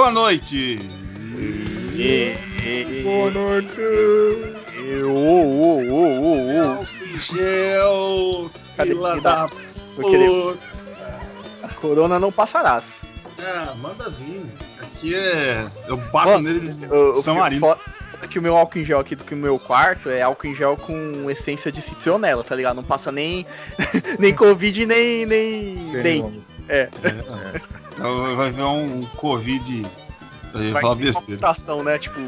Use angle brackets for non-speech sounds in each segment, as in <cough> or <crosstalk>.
Boa noite! Boa noite! Ô, ô, ô, ô, ô. Gel! Cadê Fila que da puta! Corona não passarás. É, manda vir. Aqui é. Eu bato Ó, nele O- o São Marino. foda é que o meu álcool em gel aqui do que o meu quarto é álcool em gel com essência de citronela, tá ligado? Não passa nem <laughs> nem covid nem nem dengue. É, Então vai ver um Covid. Ia vai falar besteira. computação, né? Tipo,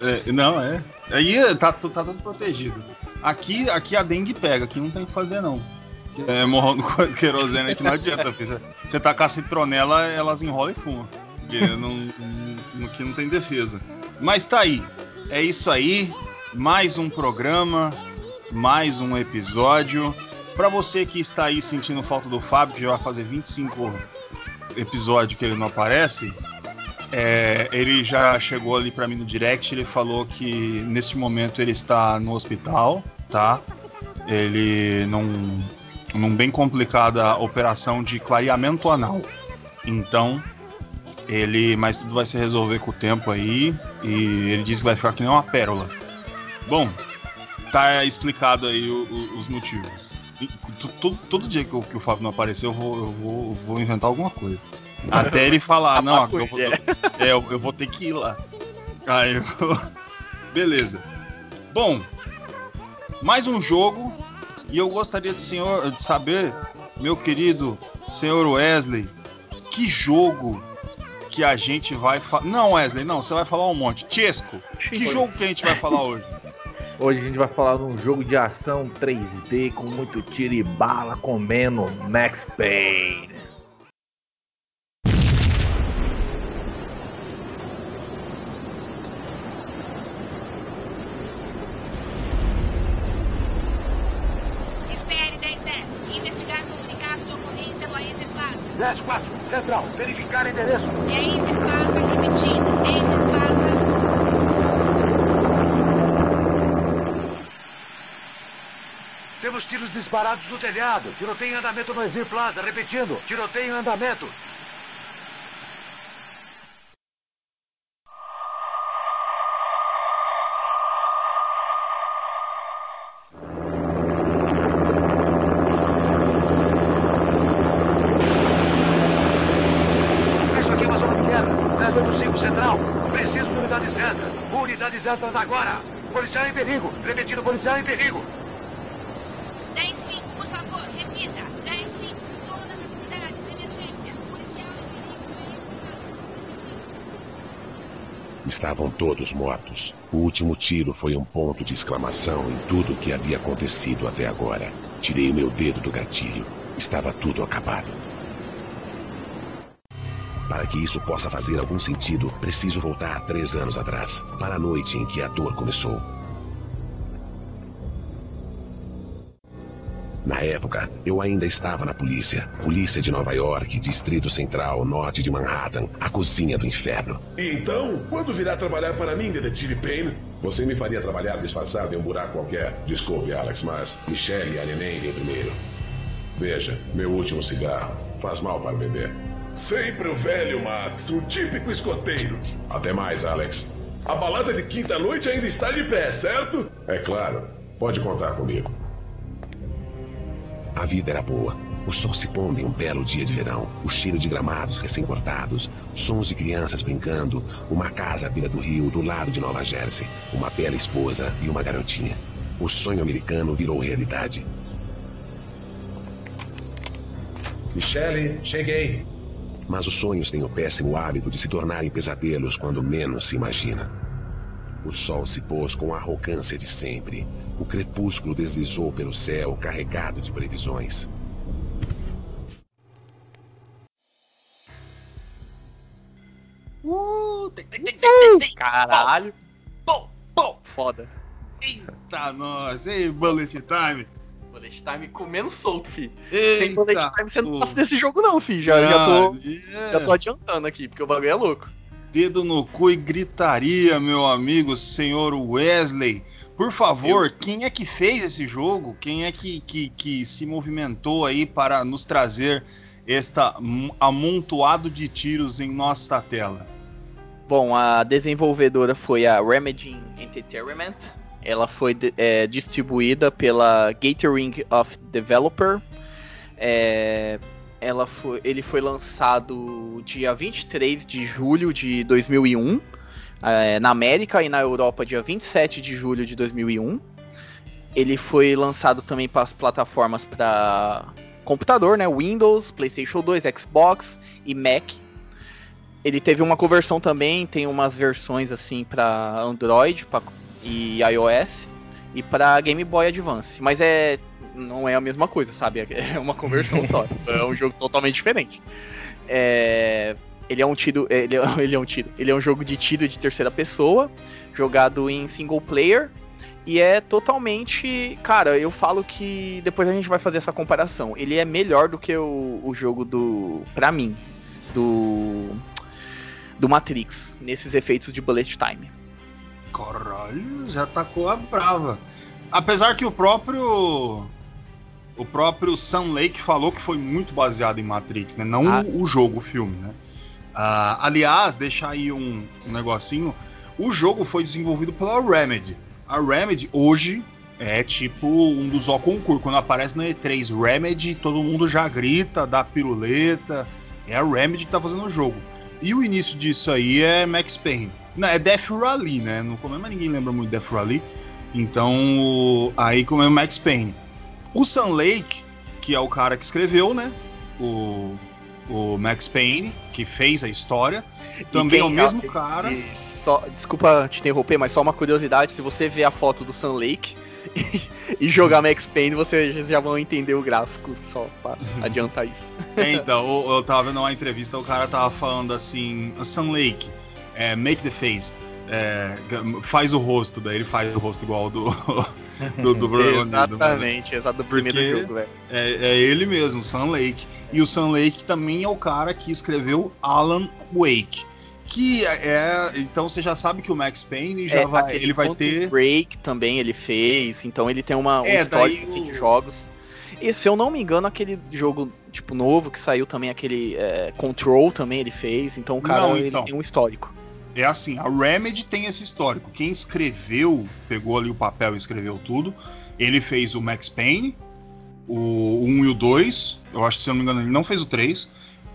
É, não, é. Aí tá, tu- tá tudo protegido. Aqui, aqui a dengue pega, aqui não tem o que fazer não. É, morrendo com <laughs> querosene aqui não adianta. Você- Você tacar citronela, elas enrolam e fumam. Porque <laughs> não, não- aqui não tem defesa. Mas tá aí. É isso aí. Mais um programa, mais um episódio. Pra você que está aí sentindo falta do Fábio, que já vai fazer 25 episódios que ele não aparece, é, ele já chegou ali pra mim no direct, ele falou que nesse momento ele está no hospital, tá? Ele não num bem complicada operação de clareamento anal. Então, ele, mas tudo vai se resolver com o tempo aí e ele disse que vai ficar que nem uma pérola. Bom, tá explicado aí o- o- os motivos. Todo dia que o, que o Fábio não aparecer, eu vou, eu vou, eu vou inventar alguma coisa. Até ele falar, não, Abaco eu vou, gel. é, eu, eu vou ter que ir lá. Aí eu... Beleza. Bom, mais um jogo. E eu gostaria de, senhor, de saber, meu querido senhor Wesley, que jogo que a gente vai falar. Não, Wesley, não, você vai falar um monte. Chesco, que jogo que a gente vai falar hoje? Hoje a gente vai falar de um jogo de ação 3D com muito tiro e bala comendo Max Payne. Espere 1010. Investigar comunicado de ocorrência do Acer Plaza. 10-4, Central, verificar endereço. É Acer Plaza repetindo. Acer Plaza. Temos tiros disparados no telhado. Tiroteio em andamento no Exir Plaza. Repetindo, tiroteio em andamento. Isso aqui uma zona de guerra. 1085 Central. Preciso de unidades extras. Unidades extras agora. Policial em perigo. Repetindo, policial em perigo. 105, por favor, repita. 105. Todas as unidades. Emergência. Policial em perigo. Estavam todos mortos. O último tiro foi um ponto de exclamação em tudo o que havia acontecido até agora. Tirei o meu dedo do gatilho. Estava tudo acabado. Para que isso possa fazer algum sentido, preciso voltar três anos atrás, para a noite em que a dor começou. Na época, eu ainda estava na polícia. Polícia de Nova York, Distrito Central, norte de Manhattan, a cozinha do inferno. Então, quando virá trabalhar para mim, detetive Payne? Você me faria trabalhar disfarçado em um buraco qualquer. Desculpe, Alex, mas Michelle e a neném vêm primeiro. Veja, meu último cigarro. Faz mal para beber. Sempre o velho Max, o típico escoteiro. Até mais, Alex. A balada de quinta-noite ainda está de pé, certo? É claro. Pode contar comigo. A vida era boa. O sol se pondo em um belo dia de verão, o cheiro de gramados recém-cortados, sons de crianças brincando, uma casa à beira do rio do lado de Nova Jersey, uma bela esposa e uma garotinha. O sonho americano virou realidade. Michelle, cheguei. Mas os sonhos têm o péssimo hábito de se tornarem pesadelos quando menos se imagina. O sol se pôs com a arrogância de sempre. O crepúsculo deslizou pelo céu carregado de previsões. Tem, tem, tem, tem, tem. Caralho. Pô, pô. Foda. Eita, nós. Ei, Bullet Time. Bullet Time comendo solto, fi. Sem Bullet Time você não passa desse jogo não, fi. Já, já, tô, é já tô adiantando aqui, porque o bagulho é louco. Dedo no cu e gritaria, meu amigo, senhor Wesley. Por favor, quem é que fez esse jogo? Quem é que, que, que se movimentou aí para nos trazer esta m- amontoado de tiros em nossa tela? Bom, a desenvolvedora foi a Remedy Entertainment. Ela foi é, distribuída pela Gathering of Developer. É, ela foi, ele foi lançado dia 23 de julho de 2001 é, na América e na Europa dia 27 de julho de 2001. Ele foi lançado também para as plataformas para computador, né? Windows, PlayStation 2, Xbox e Mac. Ele teve uma conversão também, tem umas versões assim para Android pra, e iOS e para Game Boy Advance, mas é não é a mesma coisa, sabe? É uma conversão <laughs> só. É um jogo totalmente diferente. É, ele é um tiro, ele é, <laughs> ele é um tiro, ele é um jogo de tiro de terceira pessoa, jogado em single player e é totalmente, cara, eu falo que depois a gente vai fazer essa comparação. Ele é melhor do que o, o jogo do, pra mim, do do Matrix nesses efeitos de bullet time. Caralho, já tacou a brava. Apesar que o próprio. O próprio Sam Lake falou que foi muito baseado em Matrix, né? Não Ah. o, jogo, o filme, né? Ah, aliás, deixar aí um, um negocinho. O jogo foi desenvolvido pela Remedy. A Remedy hoje é tipo um dos ó concurso. Quando aparece na E3 Remedy, todo mundo já grita, dá piruleta. É a Remedy que tá fazendo o jogo. E o início disso aí é Max Payne. Não, é Death Rally, né? No começo, mas ninguém lembra muito de Death Rally. Então, aí como é o Max Payne. O Sam Lake, que é o cara que escreveu, né? O, o Max Payne, que fez a história. Também é o mesmo cara. e só- desculpa te interromper, mas só uma curiosidade: se você ver a foto do Sun Lake <laughs> e jogar Max Payne, vocês já vão entender o gráfico, só pra <laughs> adiantar isso. É, então, eu, tava vendo uma entrevista, o cara tava falando assim, Sam Lake, é, make the face. é, faz o rosto, daí ele faz o rosto igual ao <laughs> <laughs> do, do, do protagonista. Exatamente, exato do primeiro Porque- jogo, velho. É, é ele mesmo, Sam Lake. E o Sam Lake também é o cara que escreveu Alan Wake. Que é. Então você já sabe que o Max Payne já É, vai. Ele vai ter. Break também ele fez, então ele tem uma, um É, histórico assim, o- de jogos. E se eu não me engano, aquele jogo tipo novo que saiu também, aquele é, Control também ele fez, então o cara Não, ele então. tem um histórico. É assim, a Remedy tem esse histórico. Quem escreveu, pegou ali o papel e escreveu tudo. Ele fez o Max Payne, o 1 e o 2. Eu acho que se eu não me engano, ele não fez o 3.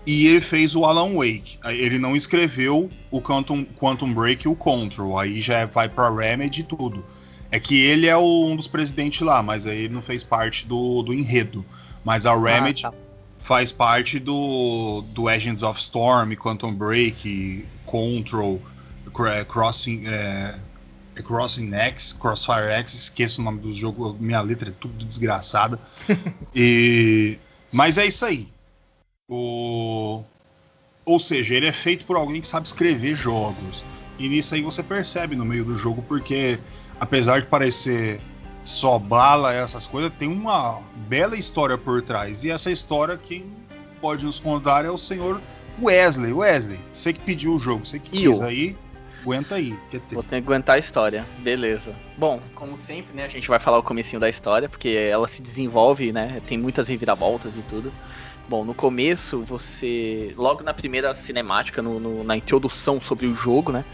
E ele fez o Alan Wake. Ele não escreveu o Quantum, Quantum Break e o Control. Aí já vai pra Remedy e tudo. É que ele é o- um dos presidentes lá, mas aí ele não fez parte do, do enredo. Mas a Remedy Ah, tá. Faz parte do, do Agents of Storm, Quantum Break, Control, Cra- Crossing, é, é Crossing X, Crossfire X, esqueço o nome do jogo, minha letra é tudo desgraçada. <laughs> e, mas é isso aí. O, ou seja, ele é feito por alguém que sabe escrever jogos. E nisso aí você percebe no meio do jogo, porque apesar de parecer só bala essas coisas, tem uma bela história por trás. E essa história, quem pode nos contar é o senhor Wesley. Wesley, você que pediu o jogo, você que quis eu? aí, aguenta aí. teu. Vou ter que aguentar a história, beleza. Bom, como sempre, né, a gente vai falar o comecinho da história, porque ela se desenvolve, né, tem muitas reviravoltas e tudo. Bom, no começo, você, logo na primeira cinemática, no- no- na introdução sobre o jogo, né,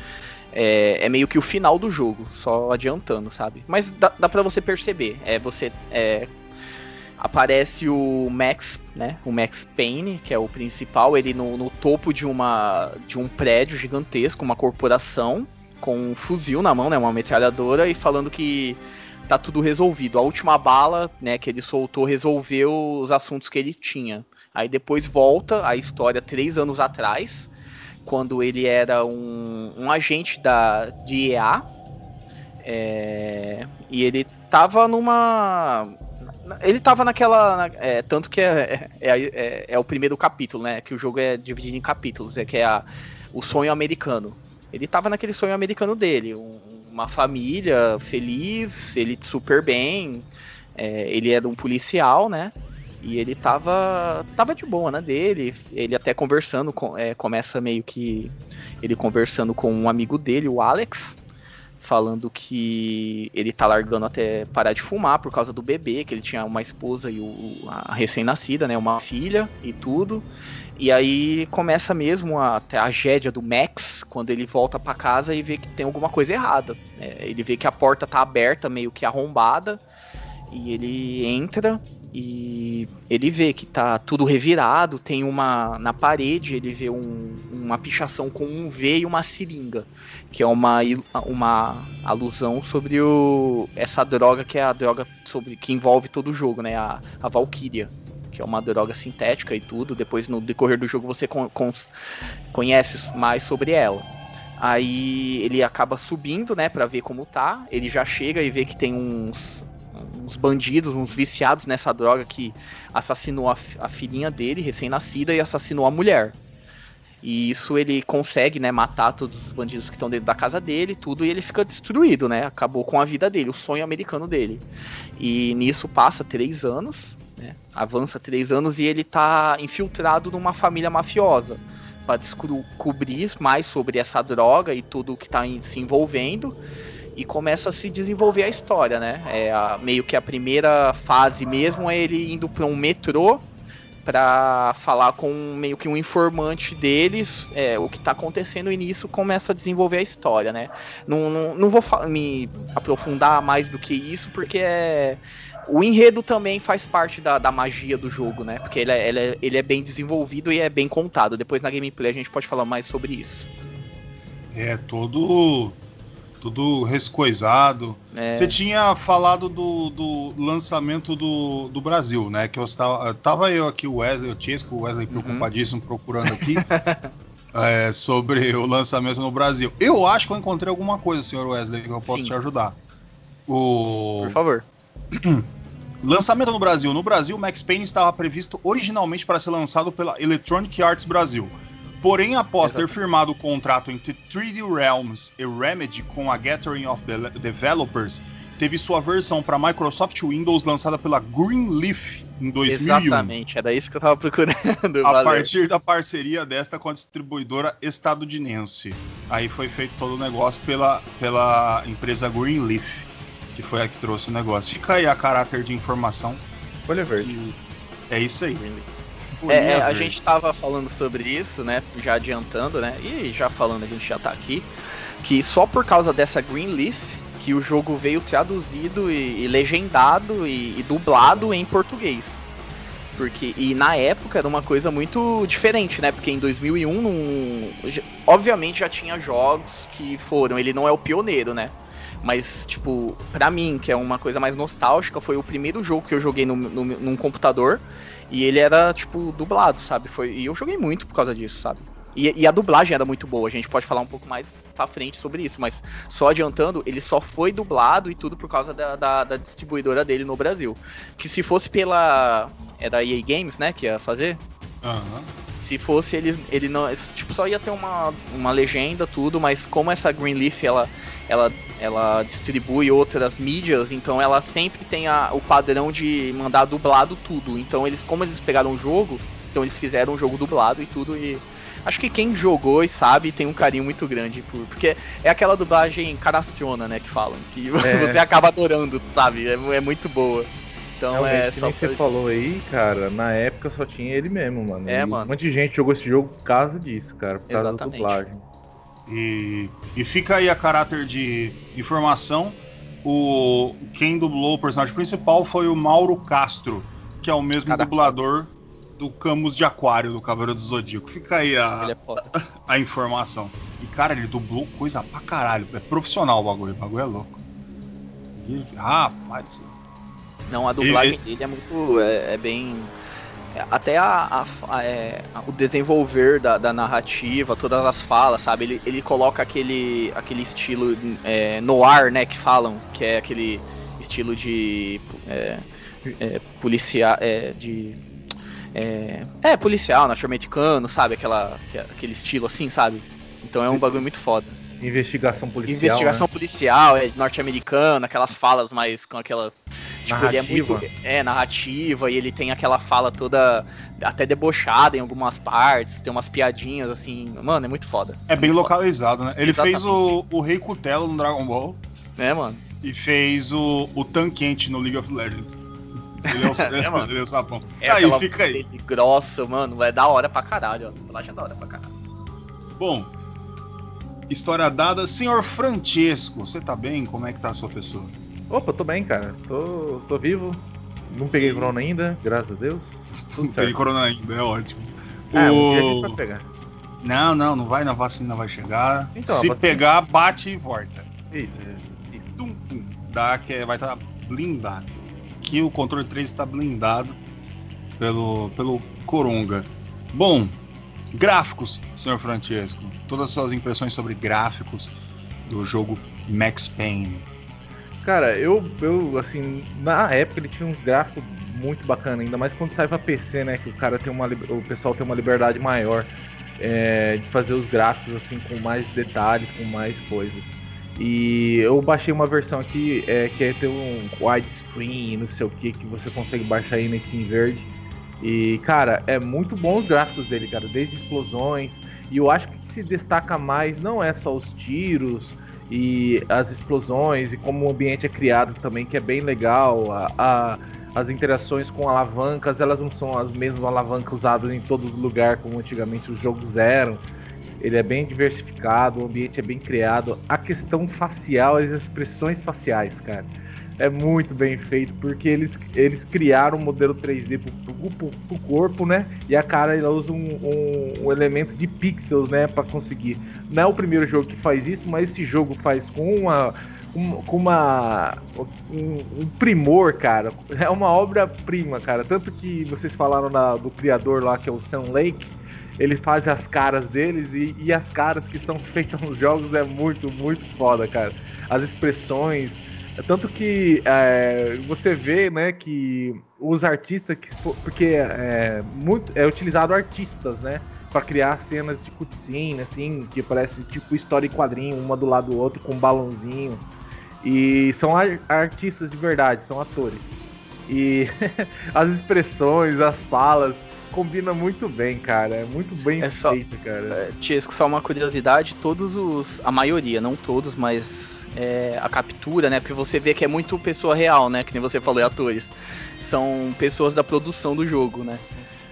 é, é meio que o final do jogo, só adiantando, sabe? Mas dá, dá para você perceber, é, você, é, aparece o Max, né, o Max Payne, que é o principal, ele no, no topo de uma, de um prédio gigantesco, uma corporação, com um fuzil na mão, né, uma metralhadora, e falando que tá tudo resolvido. A última bala, né, que ele soltou resolveu os assuntos que ele tinha. Aí depois volta a história três anos atrás, quando ele era um, um agente da de EA, é, e ele tava numa ele tava naquela. na- é, tanto que é, é, é- é o primeiro capítulo, né? Que o jogo é dividido em capítulos, é que é a- o sonho americano. Ele tava naquele sonho americano dele, um- uma família feliz, ele super bem, é, ele era um policial, né? E ele tava, tava de boa, né, dele. Ele até conversando, com, é, começa meio que ele conversando com um amigo dele, o Alex, falando que ele tá largando até parar de fumar por causa do bebê, que ele tinha uma esposa e o, a recém-nascida, né, uma filha e tudo. E aí começa mesmo a tragédia do Max quando ele volta pra casa e vê que tem alguma coisa errada. né? Ele vê que a porta tá aberta, meio que arrombada, e ele entra e ele vê que tá tudo revirado, tem uma na parede, ele vê um- uma pichação com um V e uma seringa, que é uma, uma alusão sobre o, essa droga que é a droga sobre que envolve todo o jogo, né? A, a Valkyria, que é uma droga sintética e tudo. Depois no decorrer do jogo você con- cons- conhece mais sobre ela. Aí ele acaba subindo, né, Pra ver como tá. Ele já chega e vê que tem uns uns bandidos, uns viciados nessa droga que assassinou a, a filhinha dele, recém-nascida, e assassinou a mulher. E isso ele consegue, né, matar todos os bandidos que estão dentro da casa dele, tudo, e ele fica destruído, né? Acabou com a vida dele, o sonho americano dele. E nisso passa três anos, né? Avança três anos e ele tá infiltrado numa família mafiosa para descobrir mais sobre essa droga e tudo que tá em- se envolvendo e começa a se desenvolver a história, né? É a- meio que a primeira fase mesmo é ele indo para um metrô para falar com meio que um informante deles é, o que tá acontecendo e nisso começa a desenvolver a história, né? Não, não, não vou me aprofundar mais do que isso porque é o enredo também faz parte da, da magia do jogo, né? Porque ele é, ele, é, ele é bem desenvolvido e é bem contado. Depois na gameplay a gente pode falar mais sobre isso. É todo. Tudo rescoisado. É, Você tinha falado do, do lançamento do, do Brasil, né? Que eu estava, tava eu aqui, o Wesley, o Chesco, o Wesley Uhum. preocupadíssimo procurando aqui <laughs> é, sobre o lançamento no Brasil. Eu acho que eu encontrei alguma coisa, senhor Wesley, que eu posso Sim. te ajudar. O por favor. <clears throat> lançamento no Brasil. No Brasil, Max Payne estava previsto originalmente para ser lançado pela Electronic Arts Brasil. Porém, após ter firmado o contrato entre 3D Realms e Remedy com a Gathering of the Developers, teve sua versão para Microsoft Windows lançada pela Greenleaf em 2001. Exatamente, era isso que eu tava procurando. A valeu. partir da parceria desta com a distribuidora estadunidense. Aí foi feito todo o negócio pela, pela empresa Greenleaf, que foi a que trouxe o negócio. Fica aí a caráter de informação. Folha verde. É isso aí. É, é, a gente tava falando sobre isso, né? Já adiantando, né? E já falando, a gente já tá aqui. Que só por causa dessa Greenleaf que o jogo veio traduzido e, e legendado e, e dublado em português. Porque, e na época era uma coisa muito diferente, né? Porque em 2001, não, já- obviamente já tinha jogos que foram. Ele não é o pioneiro, né? Mas, tipo, pra mim, que é uma coisa mais nostálgica, foi o primeiro jogo que eu joguei no, no, num computador. E ele era, tipo, dublado, sabe? Foi, e eu joguei muito por causa disso, sabe? E, e a dublagem era muito boa, a gente pode falar um pouco mais pra frente sobre isso, mas só adiantando, ele só foi dublado e tudo por causa da, da, da distribuidora dele no Brasil. Que se fosse pela. Era EA Games, né? Que ia fazer. Aham. Se fosse ele, ele não, tipo, só ia ter uma, uma legenda tudo, mas como essa Greenleaf ela, ela, ela distribui outras mídias, então ela sempre tem a, o padrão de mandar dublado tudo. Então eles, como eles pegaram o jogo, então eles fizeram um jogo dublado e tudo e acho que quem jogou e sabe tem um carinho muito grande por, porque é aquela dublagem canastrona, né, que falam, que <laughs> É. você acaba adorando, sabe? É, é muito boa. Então Realmente, é que só nem você falou aí, cara, na época só tinha ele mesmo, mano. É, E mano. Um monte de gente jogou esse jogo por causa disso, cara, por causa Exatamente. da dublagem. E, e fica aí a caráter de informação. O, quem dublou o personagem principal foi o Mauro Castro, que é o mesmo Caraca. dublador do Camus de Aquário, do Cavaleiro do Zodíaco. Fica aí a, é <laughs> a informação. E cara, ele dublou coisa pra caralho. É profissional o bagulho, o bagulho é louco. E, rapaz, Não, a dublagem Ele- dele é muito. É, é bem. É, Até a, a- a- é, o desenvolver da, da narrativa, todas as falas, sabe? Ele, ele coloca aquele, aquele estilo é, noir, né? Que falam, que é aquele estilo de. É, é, policial. É, de. É, é, policial, norte-americano, sabe? Aquela, que- aquele estilo assim, sabe? Então é um bagulho muito foda. Investigação policial. Investigação né? policial, é norte-americana, aquelas falas mais com aquelas. Tipo, ele é Narrativa. muito. É, narrativa, e ele tem aquela fala toda até debochada em algumas partes, tem umas piadinhas assim. Mano, é muito foda. É bem Muito foda. localizado, né? Ele Exatamente. fez o, o Rei Cutelo no Dragon Ball É, mano. e fez o, o Tanquente no League of Legends. Ele é o, <laughs> É, mano. ele é o sapão. É aí, fica aí. grossa, mano. É da hora pra caralho, ó. A dublagem é da hora pra caralho. Bom, história dada. Senhor Francesco, você tá bem? Como é que tá a sua pessoa? Opa, tô bem, cara. Tô, tô vivo. Não peguei corona ainda, graças a Deus. Tudo Não peguei corona ainda, é ótimo. É, um dia a O- gente vai pegar. Não, não, não vai na vacina, vai chegar. Então, Se vacina- pegar, bate e volta. Isso. Tum, tum. Dá que é- vai estar blindado. Que o controle 3 está blindado pelo, pelo Coronga. Bom, gráficos, senhor Francesco. Todas as suas impressões sobre gráficos do jogo Max Payne. Cara, eu, eu, assim, na época ele tinha uns gráficos muito bacana, ainda mais quando sai pra PC, né? Que o cara tem uma, o pessoal tem uma liberdade maior é, de fazer os gráficos assim com mais detalhes, com mais coisas. E eu baixei uma versão aqui é, que é ter um widescreen, não sei o que, que você consegue baixar aí na Steam Verde. E, cara, é muito bom os gráficos dele, cara, desde explosões. E eu acho que o que se destaca mais não é só os tiros, e as explosões e como o ambiente é criado também, que é bem legal. A, a- as interações com alavancas, elas não são as mesmas alavancas usadas em todos os lugares como antigamente os jogos eram. Ele é bem diversificado, o ambiente é bem criado. A questão facial, as expressões faciais, cara, é muito bem feito, porque eles, eles criaram um modelo 3D pro, pro, pro- corpo, né? E a cara ela usa um, um- um elemento de pixels, né? Pra conseguir. Não é o primeiro jogo que faz isso, mas esse jogo faz com uma. com- Com uma. Um, um primor, cara. É uma obra-prima, cara. Tanto que vocês falaram na- do criador lá, que é o Sam Lake. Ele faz as caras deles e, e as caras que são <laughs> feitas nos jogos é muito, muito foda, cara. As expressões. Tanto que é, você vê, né, que os artistas que porque é muito é utilizado artistas, né, Pra criar cenas de cutscene assim, que parece tipo história em quadrinho, uma do lado do outro com um balãozinho. E são ar- artistas de verdade, são atores. E <laughs> as expressões, as falas combina muito bem, cara. É muito bem É só- feito, cara. É, Tiesco, só uma curiosidade, todos os. A maioria, não todos, mas é, a captura, né? Porque você vê que é muito pessoa real, né? Que nem você falou, e atores. São pessoas da produção do jogo, né?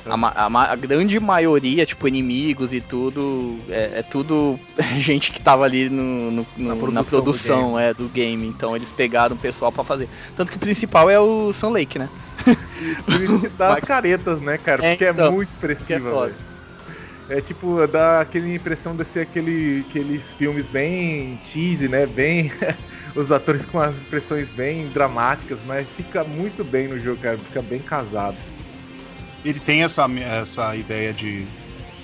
A, a a grande maioria, tipo, inimigos e tudo, é, é tudo <laughs> gente que tava ali no, no- no- Na na produção produção, do é, do game. Então eles pegaram o pessoal pra fazer. Tanto que o principal é o Sun Lake, né? Por isso que dá Mas- as caretas, né, cara? É, Porque é, então, muito é foda. velho. É tipo, dá aquela impressão de ser aquele, aqueles filmes bem cheesy, né? Bem. <laughs> Os atores com as expressões bem dramáticas, mas fica muito bem no jogo, cara. Fica bem casado. Ele tem essa, essa ideia de,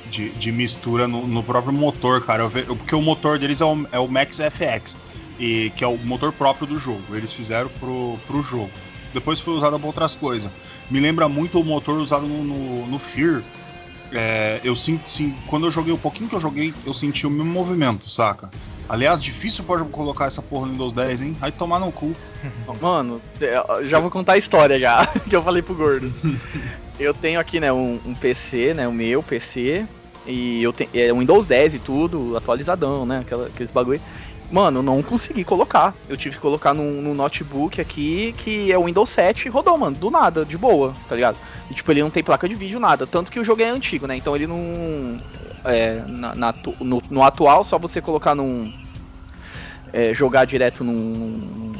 de, de mistura no, no próprio motor, cara. Eu eu- porque o motor deles é o, é o Max FX, e, que é o motor próprio do jogo. Eles fizeram pro, pro jogo. Depois foi usado para outras coisas. Me lembra muito o motor usado no, no, no Fear. É, eu sinto, sim, quando eu joguei o pouquinho que eu joguei, eu senti o mesmo movimento, saca? Aliás, difícil pode colocar essa porra no Windows 10, hein? Vai tomar no cu. <laughs> Mano, eu já vou contar a história já, <laughs> que eu falei pro gordo. <laughs> eu tenho aqui, né, um, um PC, né, o meu PC, e eu tenho é um Windows 10 e tudo, atualizadão, né, aquela, aqueles bagulho. Mano, não consegui colocar. Eu tive que colocar num, num notebook aqui, que é o Windows 7, e rodou, mano, do nada, de boa, tá ligado? E tipo, ele não tem placa de vídeo, nada. Tanto que o jogo é antigo, né? Então ele não. É, na- na no, no atual, só você colocar num. é, jogar direto num,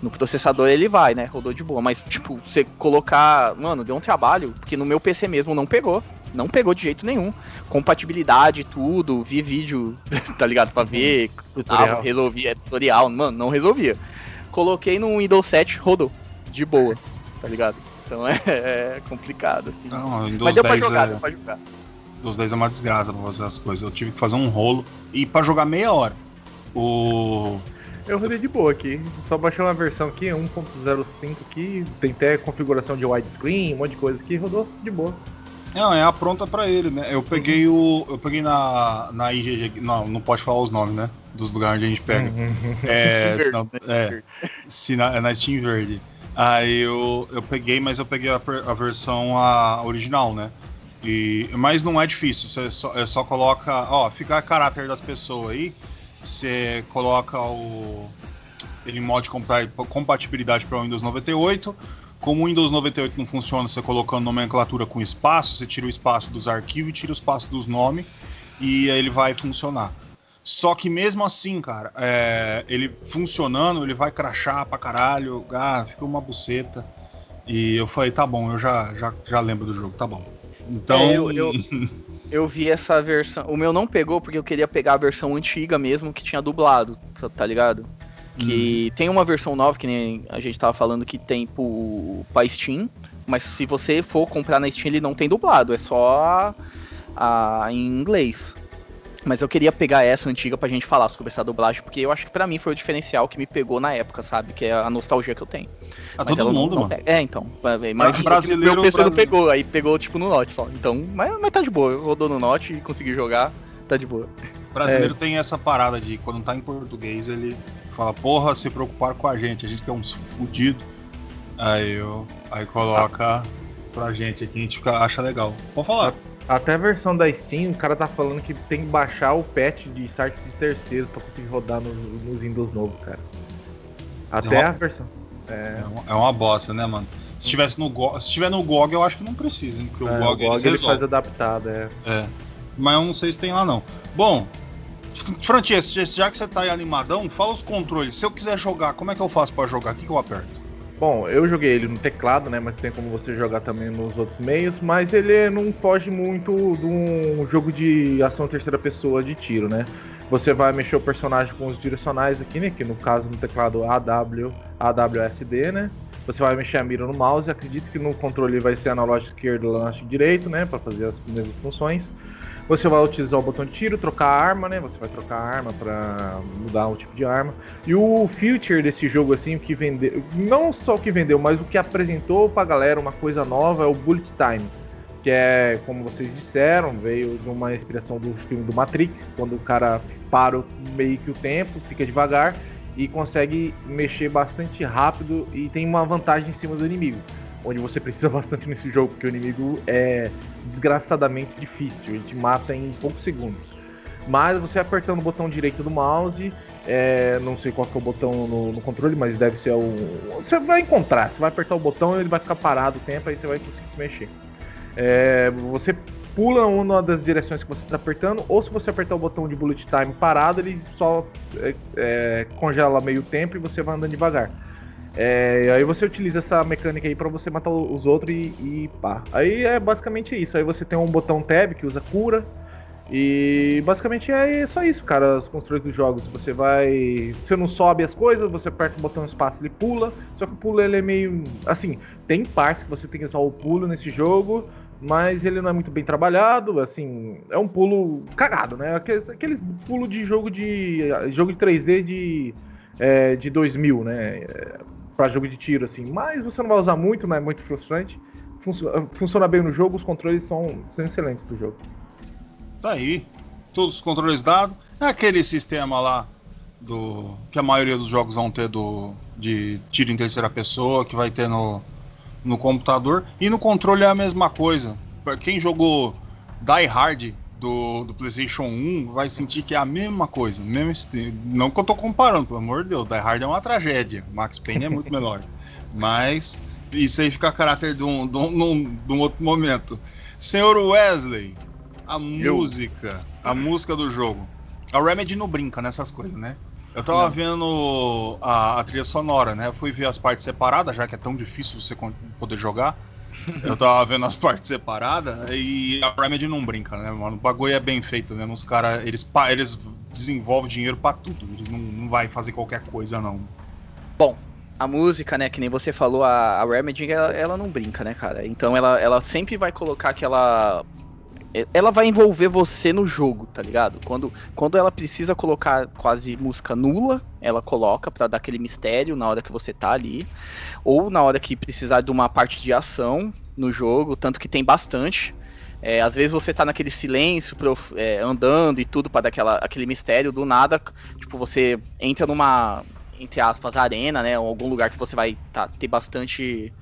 no processador ele vai, né? Rodou de boa. Mas, tipo, você colocar. Mano, deu um trabalho, porque no meu PC mesmo não pegou. Não pegou de jeito nenhum. Compatibilidade, tudo, vi vídeo, <laughs> tá ligado? Pra ver. Tutorial. Ah, resolvi, é tutorial. Mano, não resolvia. Coloquei no Windows 7, rodou. De boa, tá ligado? Então <laughs> é, é complicado, assim. Não, Windows Mas deu pra 10 jogar, é... deu pra jogar. Windows 10 é uma desgraça pra fazer as coisas. Eu tive que fazer um rolo e pra jogar meia hora. O. Eu rodei de boa aqui. Só baixei uma versão aqui, 1.05 aqui. Tem até configuração de widescreen, um monte de coisa aqui. Rodou de boa. Não, é a pronta pra ele, né? Eu peguei o. Eu peguei na, na IGG. Não, não pode falar os nomes, né? Dos lugares onde a gente pega. É, <laughs> Steam não, Verde, né? é, se na, é na Steam Verde. Aí eu, eu peguei, mas eu peguei a, a versão a original, né? E, mas não é difícil, você só, é só coloca. Ó, fica a caráter das pessoas aí. Você coloca o. Ele em modo de compa- compatibilidade para o Windows 98. Como o Windows 98 não funciona, você colocando nomenclatura com espaço, você tira o espaço dos arquivos e tira o espaço dos nomes, e aí ele vai funcionar. Só que mesmo assim, cara, é, ele funcionando, ele vai crachar pra caralho, ah, fica uma buceta. E eu falei, tá bom, eu já, já, já lembro do jogo, tá bom. Então. É, eu- eu- <laughs> Eu vi essa versão. O meu não pegou porque eu queria pegar a versão antiga mesmo que tinha dublado, tá- tá ligado? Que tem uma versão nova, que nem a gente tava falando que tem pro, pra Steam, mas se você for comprar na Steam ele não tem dublado, é só a, a- em inglês. Mas eu queria pegar essa antiga pra gente falar sobre essa dublagem, porque eu acho que pra mim foi o diferencial que me pegou na época, sabe? Que é a nostalgia que eu tenho. a Mas todo não- mundo, não mano. pega. É, então. Mas brasileiro- meu PC não brasileiro- pegou, aí pegou tipo no Note só. Então, mas, mas tá de boa. Rodou no Note e consegui jogar, tá de boa. O brasileiro tem essa parada de quando tá em português, ele fala, porra, se preocuparam com a gente, a gente que é uns fudido. Aí eu. Aí coloca pra gente aqui, a gente fica, acha legal. Pode falar. Até a versão da Steam, o cara tá falando que tem que baixar o patch de sites de terceiros pra conseguir rodar nos, nos Windows novos, cara. Até Não. a versão. É, É uma, é uma bosta, né, mano? Se tivesse no GOG, se tiver no GOG, eu acho que não precisa, hein? Porque é, o GOG, o GOG ele resolvem. faz adaptado, é. É. Mas eu não sei se tem lá não. Bom, Francesco, já que você tá aí animadão, fala os controles. Se eu quiser jogar, como é que eu faço pra jogar? O que, que eu aperto? Bom, eu joguei ele no teclado, né? Mas tem como você jogar também nos outros meios. Mas ele não foge muito de um jogo de ação terceira pessoa de tiro, né? Você vai mexer o personagem com os direcionais aqui, né? Que no caso no teclado AW, AWSD, né? Você vai mexer a mira no mouse. Acredito que no controle vai ser analógico esquerdo, analógico direito, né? Para fazer as mesmas funções. Você vai utilizar o botão de tiro, trocar a arma, né? Você vai trocar a arma para mudar o tipo de arma. E o feature desse jogo, assim, o que vendeu. Não só o que vendeu, mas o que apresentou pra galera uma coisa nova é o Bullet Time. Que é, como vocês disseram, veio de uma inspiração do filme do Matrix, quando o cara para meio que o tempo, fica devagar e consegue mexer bastante rápido e tem uma vantagem em cima do inimigo. Onde você precisa <laughs> bastante nesse jogo, porque o inimigo é desgraçadamente difícil, ele te mata em poucos segundos. Mas você apertando o botão direito do mouse, é, não sei qual que é o botão no, no controle, mas deve ser o. Você vai encontrar, você vai apertar o botão ele vai ficar parado o tempo, aí você vai conseguir se mexer. É, você pula uma das direções que você está apertando, ou se você apertar o botão de bullet time parado, ele só é, é, congela meio tempo e você vai andando devagar. É, aí você utiliza essa mecânica aí para você matar os outros e, e pá. Aí é basicamente isso. Aí você tem um botão tab que usa cura. E basicamente é só isso, cara. Os controles dos jogos. Você vai. Você não sobe as coisas, você aperta o botão espaço ele pula. Só que o pulo ele é meio. Assim, tem partes que você tem que só o pulo nesse jogo. Mas ele não é muito bem trabalhado, assim, é um pulo cagado, né? Aqueles, pulo de jogo de jogo de 3D de, é, de 2000, né? Para jogo de tiro, assim. Mas você não vai usar muito, não é muito frustrante. Funcio- funciona bem no jogo, os controles são, são excelentes pro jogo. Tá aí. Todos os controles dados. É aquele sistema lá do que a maioria dos jogos vão ter do de tiro em terceira pessoa, que vai ter no, no computador. E no controle é a mesma coisa. Pra quem jogou Die Hard do, do PlayStation 1 vai sentir que é a mesma coisa. Mesmo não que eu tô comparando, pelo amor de Deus. Die Hard é uma tragédia. Max Payne é muito <laughs> melhor. Mas isso aí fica a caráter de um, de um- de um outro momento. Senhor Wesley, a música, a música do jogo. A Remedy não brinca nessas coisas, né? Eu tava vendo a, a trilha sonora, né? Eu fui ver as partes separadas, já que é tão difícil você poder jogar. <laughs> Eu tava vendo as partes separadas e a Remedy não brinca, né, mano? O bagulho é bem feito mesmo. Os caras, eles, eles desenvolvem dinheiro pra tudo. Eles não, não vai fazer qualquer coisa, não. Bom, a música, né, que nem você falou, a, a Remedy, ela, ela não brinca, né, cara? Então ela, ela sempre vai colocar aquela. Ela vai envolver você no jogo, tá ligado? Quando, quando ela precisa colocar quase música nula, ela coloca pra dar aquele mistério na hora que você tá ali. Ou na hora que precisar de uma parte de ação no jogo, tanto que tem bastante. É, às vezes você tá naquele silêncio, prof- é, andando e tudo para dar aquela, aquele mistério, do nada, tipo, você entra numa, entre aspas, arena, né? Ou algum lugar que você vai tá, ter bastante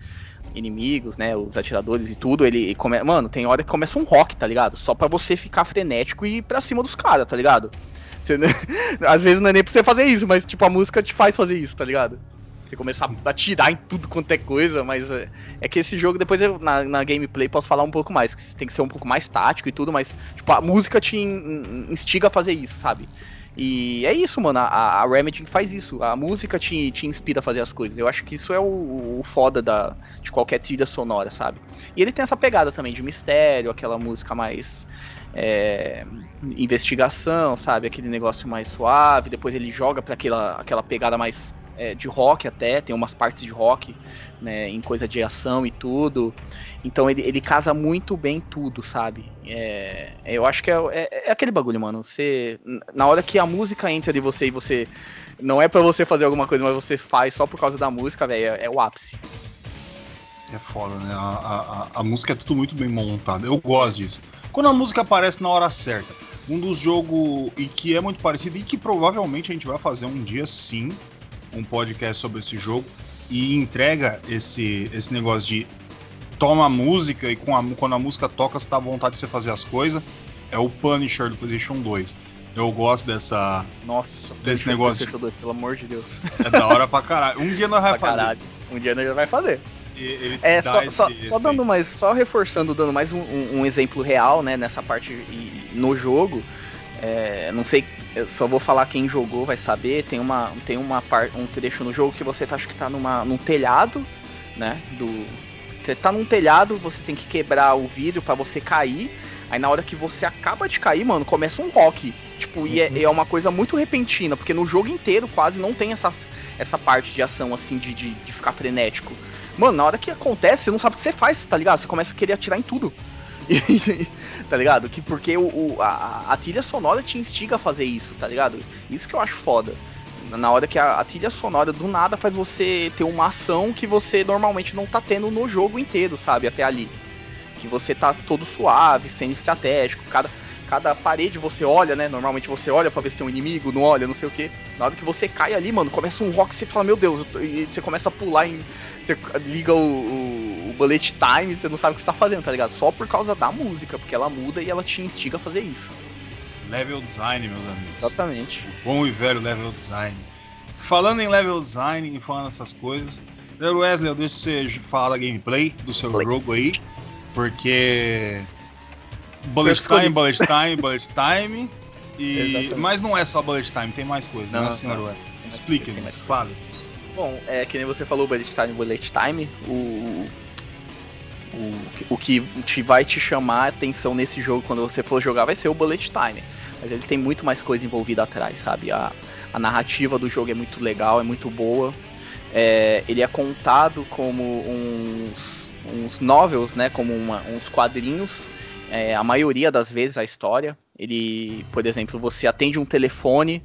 inimigos, né? Os atiradores e tudo. Ele come... Mano, tem hora que começa um rock, tá ligado? Só pra você ficar frenético e ir pra cima dos caras, tá ligado? <laughs> Você... <laughs> Às vezes não é nem pra você fazer isso, mas tipo, a música te faz fazer isso, tá ligado? Você começar a atirar em tudo quanto é coisa, mas é, é que esse jogo, depois eu, na, na gameplay, posso falar um pouco mais, que tem que ser um pouco mais tático e tudo, mas tipo, a música te in- instiga a fazer isso, sabe? E é isso, mano, a, a Remedy faz isso, a música te, te inspira a fazer as coisas. Eu acho que isso é o, o foda da, de qualquer trilha sonora, sabe? E ele tem essa pegada também de mistério, aquela música mais é, investigação, sabe? Aquele negócio mais suave. Depois ele joga para aquela, aquela pegada mais é, de rock até, tem umas partes de rock, né? Em coisa de ação e tudo. Então ele, ele casa muito bem tudo, sabe? É, eu acho que é, é, é aquele bagulho, mano. Você, na hora que a música entra de você e você não é para você fazer alguma coisa, mas você faz só por causa da música, velho, é, é o ápice. É foda, né? A, a, a música é tudo muito bem montada. Eu gosto disso. Quando a música aparece na hora certa. Um dos jogos e que é muito parecido e que provavelmente a gente vai fazer um dia sim, um podcast sobre esse jogo e entrega esse, esse negócio de toma a música e com a, quando a música toca você tá à vontade de você fazer as coisas. É o Punisher do PlayStation 2. Eu gosto dessa. Nossa, desse negócio. PlayStation 2, pelo amor de Deus. É da hora pra caralho. Um dia nós vai fazer. caralho. Um dia nós vai fazer. É, só, esse só, só dando mais, só reforçando, dando mais um, um- um exemplo real, né, nessa parte e- no jogo. É, não sei, eu só vou falar quem jogou vai saber. Tem uma, tem uma par, um trecho no jogo que você tá, acho que tá numa, num telhado, né? Do, você tá num telhado, você tem que quebrar o vidro pra você cair. Aí na hora que você acaba de cair, mano, começa um rock. Tipo, e é, é uma coisa muito repentina, porque no jogo inteiro quase não tem essa, essa parte de ação, assim, de, de, de ficar frenético. Mano, na hora que acontece, você não sabe o que você faz, tá ligado? Você começa a querer atirar em tudo. <laughs> E- tá ligado? Que porque o, o- a, a trilha sonora te instiga a fazer isso, tá ligado? Isso que eu acho foda. Na hora que a, a trilha sonora do nada faz você ter uma ação que você normalmente não tá tendo no jogo inteiro, sabe? Até ali. Que você tá todo suave, sendo estratégico. Cada, cada parede você olha, né? Normalmente você olha pra ver se tem um inimigo, não olha, não sei o que. Na hora que você cai ali, mano, começa um rock, você fala, meu Deus, e você começa a pular em. Você liga o, o, o bullet time, você não sabe o que você tá fazendo, tá ligado? Só por causa da música, porque ela muda e ela te instiga a fazer isso. Level design, meus amigos. Exatamente. Bom e velho level design. Falando em level design e falando essas coisas, Wesley, eu deixo você falar da gameplay do seu Play. jogo aí, porque bullet time, bullet time, bullet time. E... <laughs> Mas não é só bullet time, tem mais coisas, Não, né, senhor. Wesley? Explique-nos, tem mais coisa. fale. Bom, é que nem você falou, bullet time, bullet time, o, o, o que te vai te chamar a atenção nesse jogo quando você for jogar vai ser o bullet time. Mas ele tem muito mais coisa envolvida atrás, sabe? A, a narrativa do jogo é muito legal, é muito boa. É, ele é contado como uns, uns novels, né? Como uma- uns quadrinhos. É, a maioria das vezes a história. Ele, por exemplo, você atende um telefone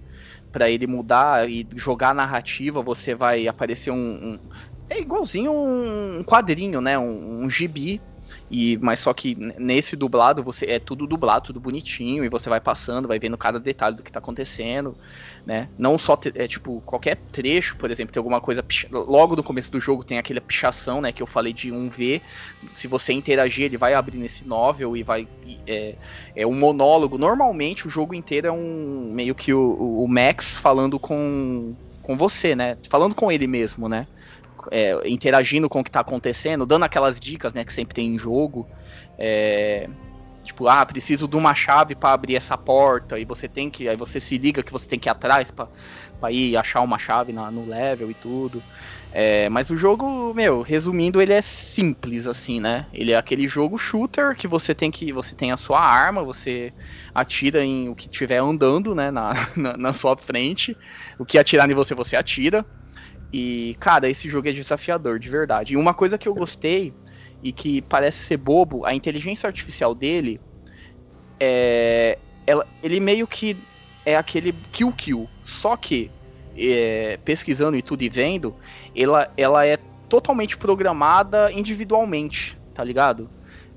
para ele mudar e jogar a narrativa, você vai aparecer um, um- é igualzinho um quadrinho, né? Um, um gibi. E, mas só que nesse dublado você é tudo dublado, tudo bonitinho, e você vai passando, vai vendo cada detalhe do que tá acontecendo, né? Não só é tipo qualquer trecho, por exemplo, tem alguma coisa logo no começo do jogo tem aquela pichação, né, que eu falei de 1V. Se você interagir, ele vai abrir nesse novel e vai é, é um monólogo. Normalmente o jogo inteiro é um meio que o- o Max falando com com você, né? Falando com ele mesmo, né? É, interagindo com o que tá acontecendo, dando aquelas dicas, né, que sempre tem em jogo. É, tipo, ah, preciso de uma chave para abrir essa porta e você tem que, aí você se liga que você tem que ir atrás para ir achar uma chave na- no level e tudo. É, mas o jogo, meu, resumindo, ele é simples assim, né? Ele é aquele jogo shooter que você tem que você tem a sua arma, você atira em o que estiver andando, né, na, <laughs> na, na sua frente. O que atirar em você, você atira. E, cara, esse jogo é desafiador, de verdade. E uma coisa que eu gostei e que parece ser bobo, a inteligência artificial dele é. ela- ele meio que é aquele kill kill. Só que, é, pesquisando e tudo e vendo, ela, ela é totalmente programada individualmente, tá ligado?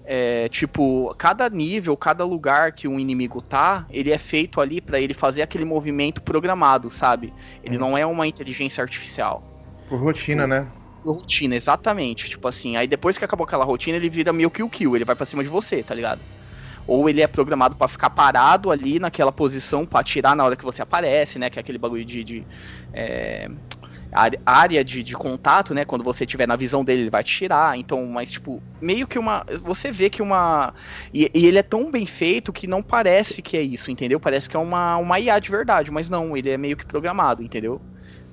É, tipo, cada nível, cada lugar que um inimigo tá, ele é feito ali pra ele fazer aquele movimento programado, sabe? Ele Hum. não é uma inteligência artificial. Por rotina, né? Rotina, exatamente. Tipo assim, aí depois que acabou aquela rotina, ele vira meio que o kill, ele vai pra cima de você, tá ligado? Ou ele é programado pra ficar parado ali naquela posição pra atirar na hora que você aparece, né? Que é aquele bagulho de. de, é, área- de, de contato, né? Quando você estiver na visão dele, ele vai tirar. Então, mas tipo, meio que uma. Você vê que uma. E, e ele é tão bem feito que não parece que é isso, entendeu? Parece que é uma, uma IA de verdade, mas não, ele é meio que programado, entendeu?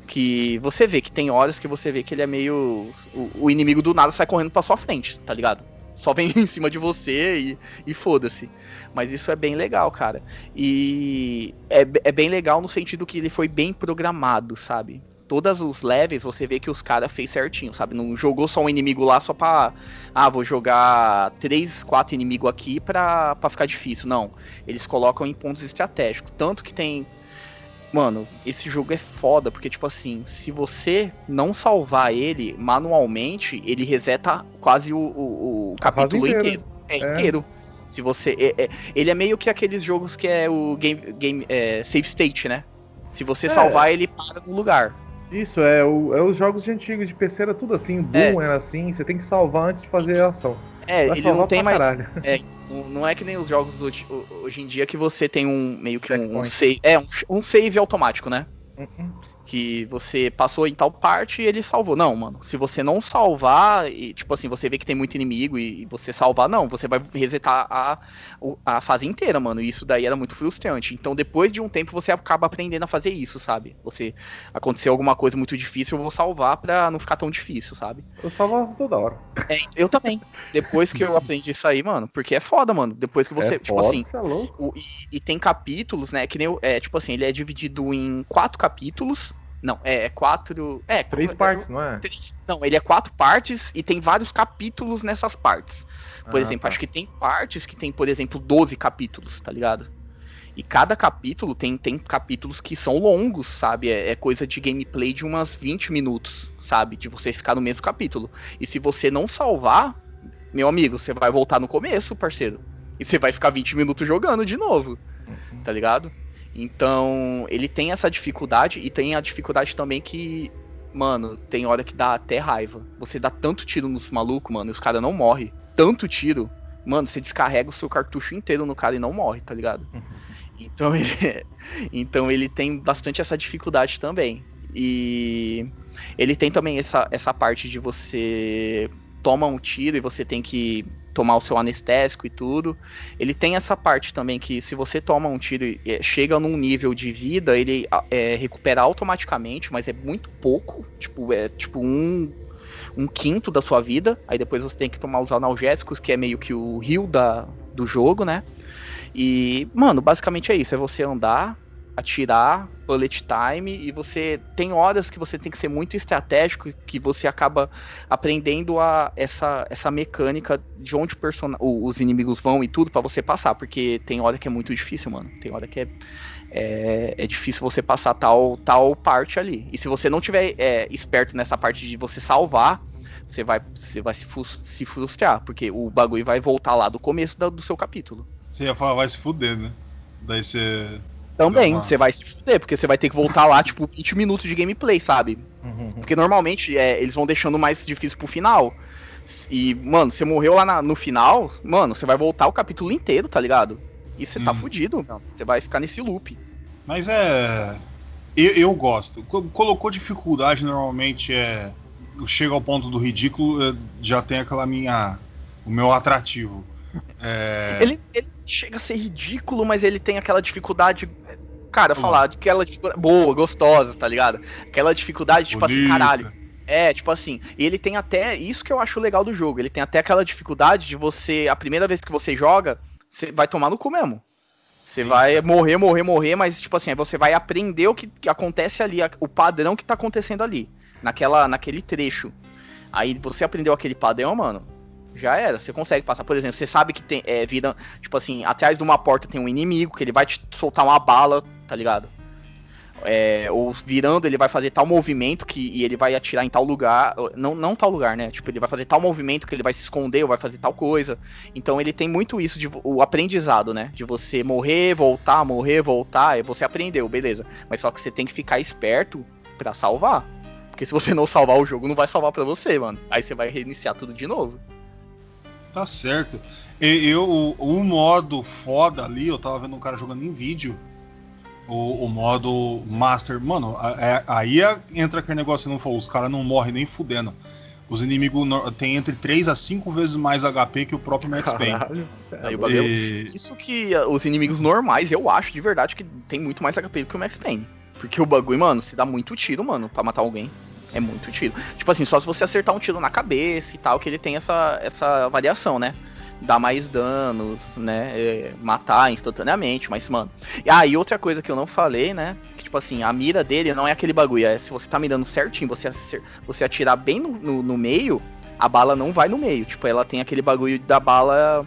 Que você vê que tem horas que você vê que ele é meio. O, o inimigo do nada sai correndo pra sua frente, tá ligado? Só vem <laughs> em cima de você e, e foda-se. Mas isso é bem legal, cara. E é, é bem legal no sentido que ele foi bem programado, sabe? Todos os levels você vê que os caras fez certinho, sabe? Não jogou só um inimigo lá só pra. Ah, vou jogar três, quatro inimigos aqui pra, pra ficar difícil. Não. Eles colocam em pontos estratégicos. Tanto que tem. Mano, esse jogo é foda, porque, tipo assim, se você não salvar ele manualmente, ele reseta quase o, o, o capítulo inteira. inteiro. É, É. inteiro. Se você. é- é- ele é meio que aqueles jogos que é o game, game é, save state, né? Se você É. salvar, ele para no lugar. Isso, é, o- é os jogos de antigos de PC era tudo assim, Doom era assim, você tem que salvar antes de fazer a ação. É, Vai ele não tem mais. É, não é que nem os jogos hoje, hoje em dia que você tem um meio que um, um save. É, um, um save automático, né? Uhum. Que você passou em tal parte e ele salvou. Não, mano. Se você não salvar, e tipo assim, você vê que tem muito inimigo e, e você salvar, não, você vai resetar a, a fase inteira, mano. E isso daí era muito frustrante. Então, depois de um tempo, você acaba aprendendo a fazer isso, sabe? Você aconteceu alguma coisa muito difícil, eu vou salvar pra não ficar tão difícil, sabe? Eu salvava toda hora. É, eu também. Depois que eu <laughs> aprendi isso aí, mano, porque é foda, mano. Depois que você, é tipo foda, assim, cê é louco. o- e, e tem capítulos, né? Que nem é tipo assim, ele é dividido em quatro capítulos. Não, é, é quatro. É, Três é- partes, não é? três- Não, ele é quatro partes e tem vários capítulos nessas partes. Por Ah, exemplo, tá. acho que tem partes que tem, por exemplo, 12 capítulos, tá ligado? E cada capítulo tem, tem capítulos que são longos, sabe? É, é coisa de gameplay de umas 20 minutos, sabe? De você ficar no mesmo capítulo. E se você não salvar, meu amigo, você vai voltar no começo, parceiro. E você vai ficar 20 minutos jogando de novo, tá ligado? Então, ele tem essa dificuldade e tem a dificuldade também que, mano, tem hora que dá até raiva. Você dá tanto tiro nos malucos, mano, e os caras não morrem. Tanto tiro, mano, você descarrega o seu cartucho inteiro no cara e não morre, tá ligado? Então <laughs> ele, então ele tem bastante essa dificuldade também. E ele tem também essa, essa parte de você toma um tiro e você tem que tomar o seu anestésico e tudo. Ele tem essa parte também que se você toma um tiro e é, chega num nível de vida, ele é, recupera automaticamente, mas é muito pouco. Tipo, é tipo um, um quinto da sua vida. Aí depois você tem que tomar os analgésicos, que é meio que o rio da, do jogo, né? E, mano, basicamente é isso: é você andar, atirar, bullet time, e você tem horas que você tem que ser muito estratégico, que você acaba aprendendo a essa, essa mecânica de onde os inimigos vão e tudo pra você passar, porque tem hora que é muito difícil, mano. Tem hora que é, é, é difícil você passar tal, tal parte ali. E se você não tiver é, esperto nessa parte de você salvar, você vai, você vai se, se frustrar, porque o bagulho vai voltar lá do começo da- do seu capítulo. Você ia falar, vai se fuder, né? Daí você. Também, você vai se fuder, porque você vai ter que voltar lá, tipo, 20 minutos de gameplay, sabe? Uhum. Porque normalmente é, eles vão deixando mais difícil pro final. E, mano, você morreu lá na- no final, mano, você vai voltar o capítulo inteiro, tá ligado? E você tá Hum. fudido, mano. Você vai ficar nesse loop. Mas é. Eu, eu gosto. Co- Colocou dificuldade, normalmente é. Chega ao ponto do ridículo, eh, já tem aquela minha. O meu atrativo. É, Ele, ele chega a ser ridículo, mas ele tem aquela dificuldade. Cara, Boa. falar, aquela dificuldade. Boa, gostosa, tá ligado? Aquela dificuldade, tipo assim, bonita. caralho. É, tipo assim, e ele tem até. Isso que eu acho legal do jogo. Ele tem até aquela dificuldade de você. A primeira vez que você joga, você vai tomar no cu mesmo. Você Sim. vai morrer, morrer, morrer, mas, tipo assim, aí você vai aprender o que, que acontece ali, o padrão que tá acontecendo ali. Naquela, naquele trecho. Aí você aprendeu aquele padrão, mano. Já era, você consegue passar. Por exemplo, você sabe que tem é, vida. Tipo assim, atrás de uma porta tem um inimigo, que ele vai te soltar uma bala, tá ligado? é, ou virando, ele vai fazer tal movimento que e ele vai atirar em tal lugar, não, não tal lugar, né? Tipo, ele vai fazer tal movimento que ele vai se esconder ou vai fazer tal coisa. Então ele tem muito isso de o aprendizado, né? De você morrer, voltar, morrer, voltar, e você aprendeu, beleza. Mas só que você tem que ficar esperto para salvar. Porque se você não salvar o jogo, não vai salvar para você, mano. Aí você vai reiniciar tudo de novo. Tá certo. E, eu, o, o modo foda ali, eu tava vendo um cara jogando em vídeo. O, o modo Master. Mano, a- é- aí é- entra aquele negócio não falou, os caras não morrem nem fudendo. Os inimigos têm entre 3 a 5 vezes mais HP que o próprio Max Payne. Caralho, sério. Aí o bagulho- E- Isso que os inimigos normais, eu acho de verdade que tem muito mais HP do que o Max Payne. Porque o bagulho, mano, se dá muito tiro, mano, pra matar alguém. É muito tiro. Tipo assim, só se você acertar um tiro na cabeça e tal, que ele tem essa, essa variação, né? Dá mais danos, né? é, matar instantaneamente, mas, mano. Ah, e outra coisa que eu não falei, né? Que, tipo assim, a mira dele não é aquele bagulho. É se você tá mirando certinho, você, acer- você atirar bem no, no, no meio, a bala não vai no meio. Tipo, ela tem aquele bagulho da bala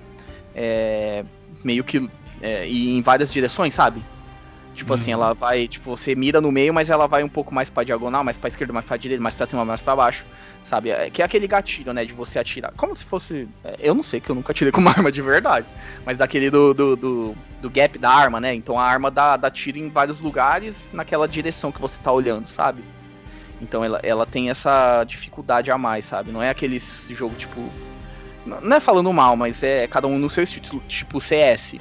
é, meio que é, em várias direções, sabe? Tipo assim, Uhum. ela vai, tipo, você mira no meio, mas ela vai um pouco mais pra diagonal, mais pra esquerda, mais pra direita, mais pra cima, mais pra baixo, sabe? É, que é aquele gatilho, né, de você atirar. Como se fosse. é, Eu não sei, que eu nunca atirei com uma <laughs> arma de verdade. Mas daquele do, do, do, do gap da arma, né? Então a arma dá, dá tiro em vários lugares naquela direção que você tá olhando, sabe? Então ela, ela tem essa dificuldade a mais, sabe? Não é aquele jogo tipo. Não é falando mal, mas é cada um no seu estilo, tipo CS.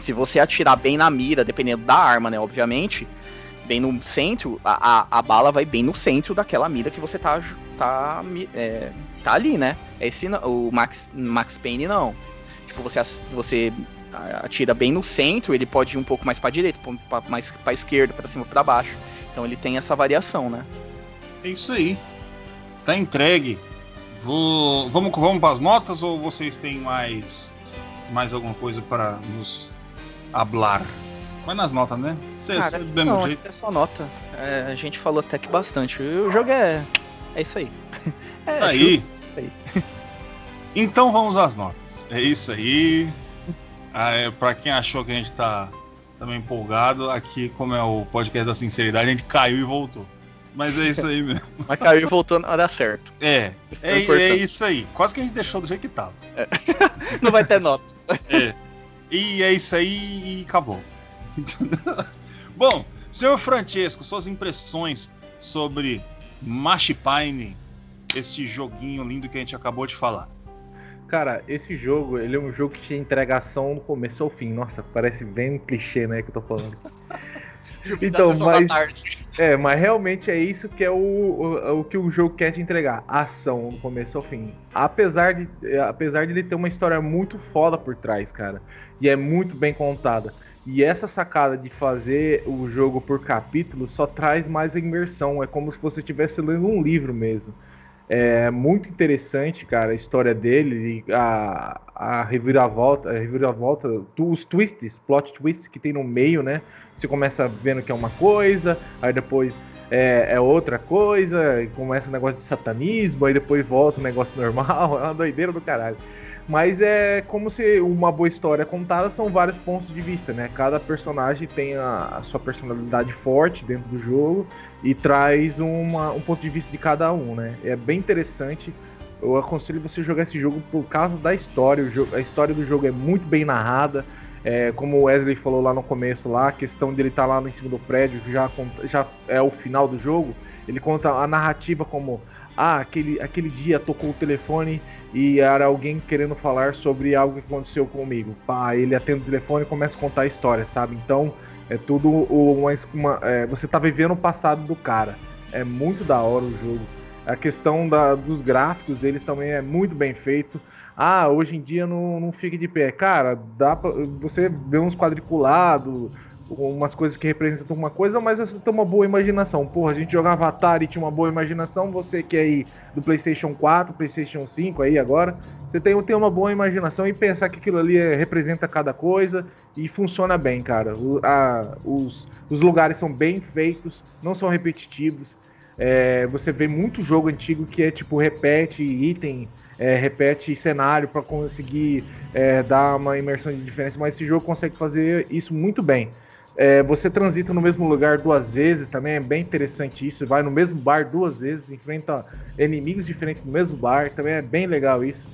Se você atirar bem na mira, dependendo da arma, né? Obviamente, bem no centro, a, a, a bala vai bem no centro daquela mira que você tá, tá, é, tá ali, né? Esse, o Max, Max Payne não. Tipo, você, você atira bem no centro, ele pode ir um pouco mais pra direita, pra- mais pra esquerda, pra cima, pra baixo. Então ele tem essa variação, né? É isso aí. Tá entregue. Vou... Vamos, vamos para as notas ou vocês têm mais, mais alguma coisa para nos hablar? Vai nas notas, né? Cê, cê, do mesmo não, jeito. é só nota. É, a gente falou até que bastante. O jogo é. É isso aí. <laughs> É, Tá aí. justo, aí. <laughs> Então vamos às notas. É isso aí. Ah, é, para quem achou que a gente tá também empolgado, aqui, como é o podcast da sinceridade, a gente caiu e voltou. Mas é isso aí mesmo. <laughs> Mas caiu e voltou na hora certa. É, Isso é é, é importante. isso aí. Quase que a gente deixou do jeito que tava. Não vai ter nota. É. E é isso aí e acabou. <laughs> Bom, senhor Francesco, suas impressões sobre Machipine, este joguinho lindo que a gente acabou de falar. Cara, esse jogo, ele é um jogo que te entrega ação do começo ao fim. Nossa, parece bem um clichê, né, que eu tô falando. <laughs> Então, sessão da mas-. É, mas realmente é isso que é o, o, o que o jogo quer te entregar, ação do começo ao fim. Apesar de, é, apesar de ele ter uma história muito foda por trás, cara, e é muito bem contada. E essa sacada de fazer o jogo por capítulo só traz mais a imersão, é como se você estivesse lendo um livro mesmo. É muito interessante, cara, a história dele, a, a reviravolta, a reviravolta, os twists, plot twists que tem no meio, né? Você começa vendo que é uma coisa, aí depois é, é outra coisa, começa o negócio de satanismo, aí depois volta o negócio normal, <laughs> é uma doideira do caralho. Mas é como se uma boa história contada são vários pontos de vista, né? Cada personagem tem a, a sua personalidade forte dentro do jogo e traz uma- um ponto de vista de cada um, né? É bem interessante. Eu aconselho você jogar esse jogo por causa da história. Jogo- a história do jogo é muito bem narrada. É, como o Wesley falou lá no começo, lá, a questão dele estar lá no em cima do prédio já, já é o final do jogo. Ele conta a narrativa como ah, aquele, aquele dia tocou o telefone e era alguém querendo falar sobre algo que aconteceu comigo. Pá, ele atende o telefone e começa a contar a história, sabe? Então é tudo uma, uma- é, você tá vivendo o passado do cara. É muito da hora o jogo. A questão da- dos gráficos deles também é muito bem feito. Ah, hoje em dia não, não fica de pé. Cara, dá pra, você vê uns quadriculados, umas coisas que representam uma coisa, mas você tem uma boa imaginação. Porra, a gente jogava Atari e tinha uma boa imaginação. Você que é aí do PlayStation 4, PlayStation 5 aí agora, você tem, tem uma boa imaginação e pensar que aquilo ali é- representa cada coisa e funciona bem, cara. O- a- os, os lugares são bem feitos, não são repetitivos. É, você vê muito jogo antigo que é tipo repete item, é, repete cenário para conseguir é, dar uma imersão de diferença, mas esse jogo consegue fazer isso muito bem. É, você transita no mesmo lugar duas vezes, também é bem interessante isso. Vai no mesmo bar duas vezes, enfrenta inimigos diferentes no mesmo bar, também é bem legal isso.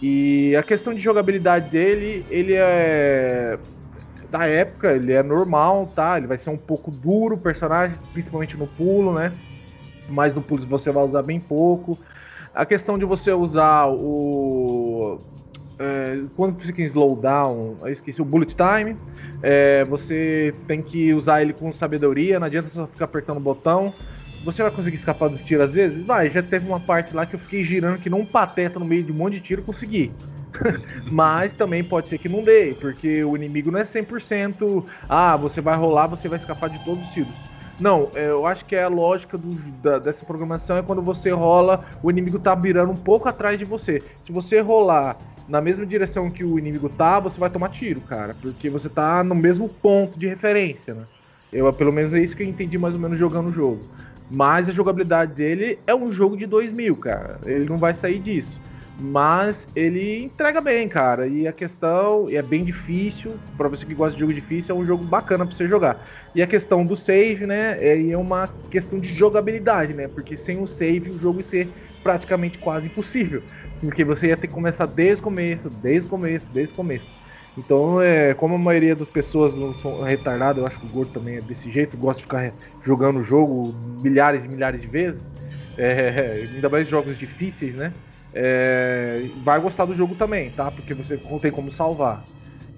E a questão de jogabilidade dele, ele é da época, ele é normal, tá? Ele vai ser um pouco duro o personagem, principalmente no pulo, né? Mas no pulo você vai usar bem pouco. A questão de você usar o é, quando fica em slowdown, esqueci o bullet time. É, você tem que usar ele com sabedoria, não adianta só ficar apertando o botão. Você vai conseguir escapar dos tiros às vezes? Vai, já teve uma parte lá que eu fiquei girando que não um pateta no meio de um monte de tiro consegui. <laughs> Mas também pode ser que não dê, porque o inimigo não é 100%. Ah, você vai rolar, você vai escapar de todos os tiros. Não, é, eu acho que é a lógica do, da, dessa programação é quando você rola, o inimigo tá virando um pouco atrás de você. Se você rolar na mesma direção que o inimigo tá, você vai tomar tiro, cara, porque você tá no mesmo ponto de referência, né? Eu, pelo menos é isso que eu entendi mais ou menos jogando o jogo. Mas a jogabilidade dele é um jogo de 2000, cara. Ele não vai sair disso. Mas ele entrega bem, cara. E a questão é bem difícil. Para você que gosta de jogo difícil, é um jogo bacana para você jogar. E a questão do save, né? É, é uma questão de jogabilidade, né? Porque sem o save o jogo ser praticamente quase impossível. Porque você ia ter que começar desde o começo, desde o começo, desde o começo. Então, é, como a maioria das pessoas não são retardadas, eu acho que o Gordo também é desse jeito, gosta de ficar jogando o jogo milhares e milhares de vezes, é, <laughs> ainda mais jogos difíceis, né? É, vai gostar do jogo também, tá? Porque você não tem como salvar.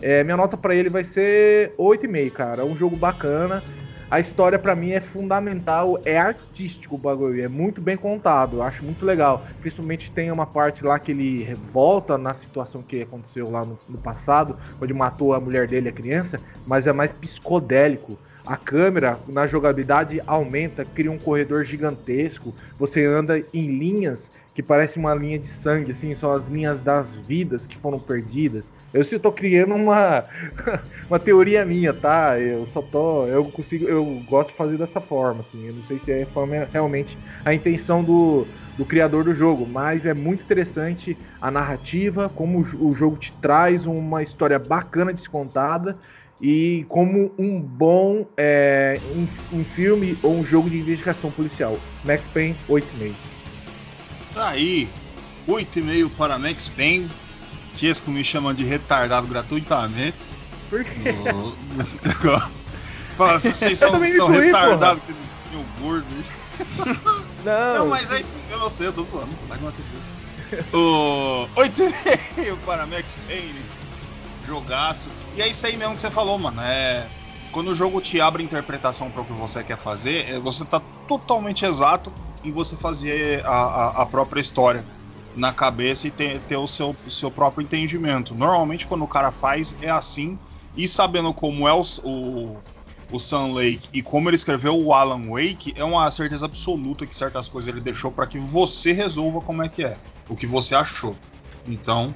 É, minha nota para ele vai ser 8,5, cara. É um jogo bacana a história para mim é fundamental, é artístico o bagulho, é muito bem contado, eu acho muito legal. Principalmente tem uma parte lá que ele volta na situação que aconteceu lá no, no passado, onde matou a mulher dele, a criança, mas é mais psicodélico. A câmera na jogabilidade aumenta, cria um corredor gigantesco. Você anda em linhas que parece uma linha de sangue, assim, são as linhas das vidas que foram perdidas. Eu estou criando uma, <laughs> uma teoria minha, tá? Eu só tô, eu consigo, eu gosto de fazer dessa forma, assim. Eu não sei se é realmente a intenção do, do criador do jogo, mas é muito interessante a narrativa, como o jogo te traz uma história bacana descontada e como um bom é, um, um filme ou um jogo de investigação policial. Max Payne 8,5. Tá aí, 8,5 para Max Payne. Tiesco me chama de retardado gratuitamente. Por quê? <laughs> Fala, vocês são, são retardados que tem o gordo <laughs> Não, não, mas aí sim, eu não sei, eu tô zoando. Vai com o 8,5 para Max Payne. Jogaço. E é isso aí mesmo que você falou, mano. É. Quando o jogo te abre interpretação para o que você quer fazer, é, você tá totalmente exato em você fazer a, a, a própria história na cabeça e ter, ter o seu, seu próprio entendimento. Normalmente, quando o cara faz, é assim. E sabendo como é o, o, o Sun Lake e como ele escreveu o Alan Wake, é uma certeza absoluta que certas coisas ele deixou para que você resolva como é que é, o que você achou. Então,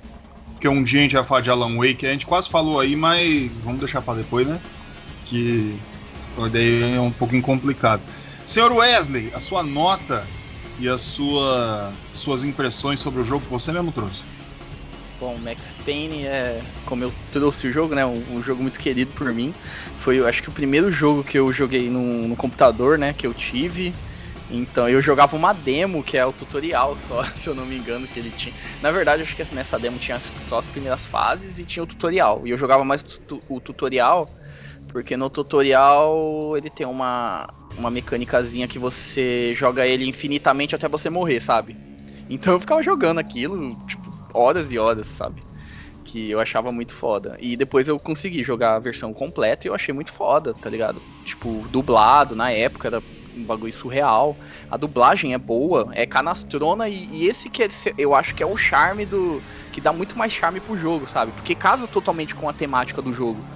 que um dia a gente vai falar de Alan Wake, a gente quase falou aí, mas vamos deixar para depois, né? Que daí é um pouquinho complicado. Senhor Wesley, a sua nota e as sua, suas impressões sobre o jogo que você mesmo trouxe. Bom, Max Payne é, como eu trouxe o jogo, né, um, um, jogo muito querido por mim. Foi, acho que o primeiro jogo que eu joguei no, no, computador, né, que eu tive. Então eu jogava uma demo, que é o tutorial só, <laughs> se eu não me engano, que ele tinha. Na verdade, acho que nessa demo tinha só as primeiras fases e tinha o tutorial. E eu jogava mais o tutorial porque no tutorial ele tem uma, uma mecânicazinha que você joga ele infinitamente até você morrer, sabe? Então eu ficava jogando aquilo, tipo, horas e horas, sabe? Que eu achava muito foda. E depois eu consegui jogar a versão completa e eu achei muito foda, tá ligado? Tipo, dublado na época, era um bagulho surreal. A dublagem é boa, é canastrona e, e esse que é, eu acho que é o charme do. que dá muito mais charme pro jogo, sabe? Porque casa totalmente com a temática do jogo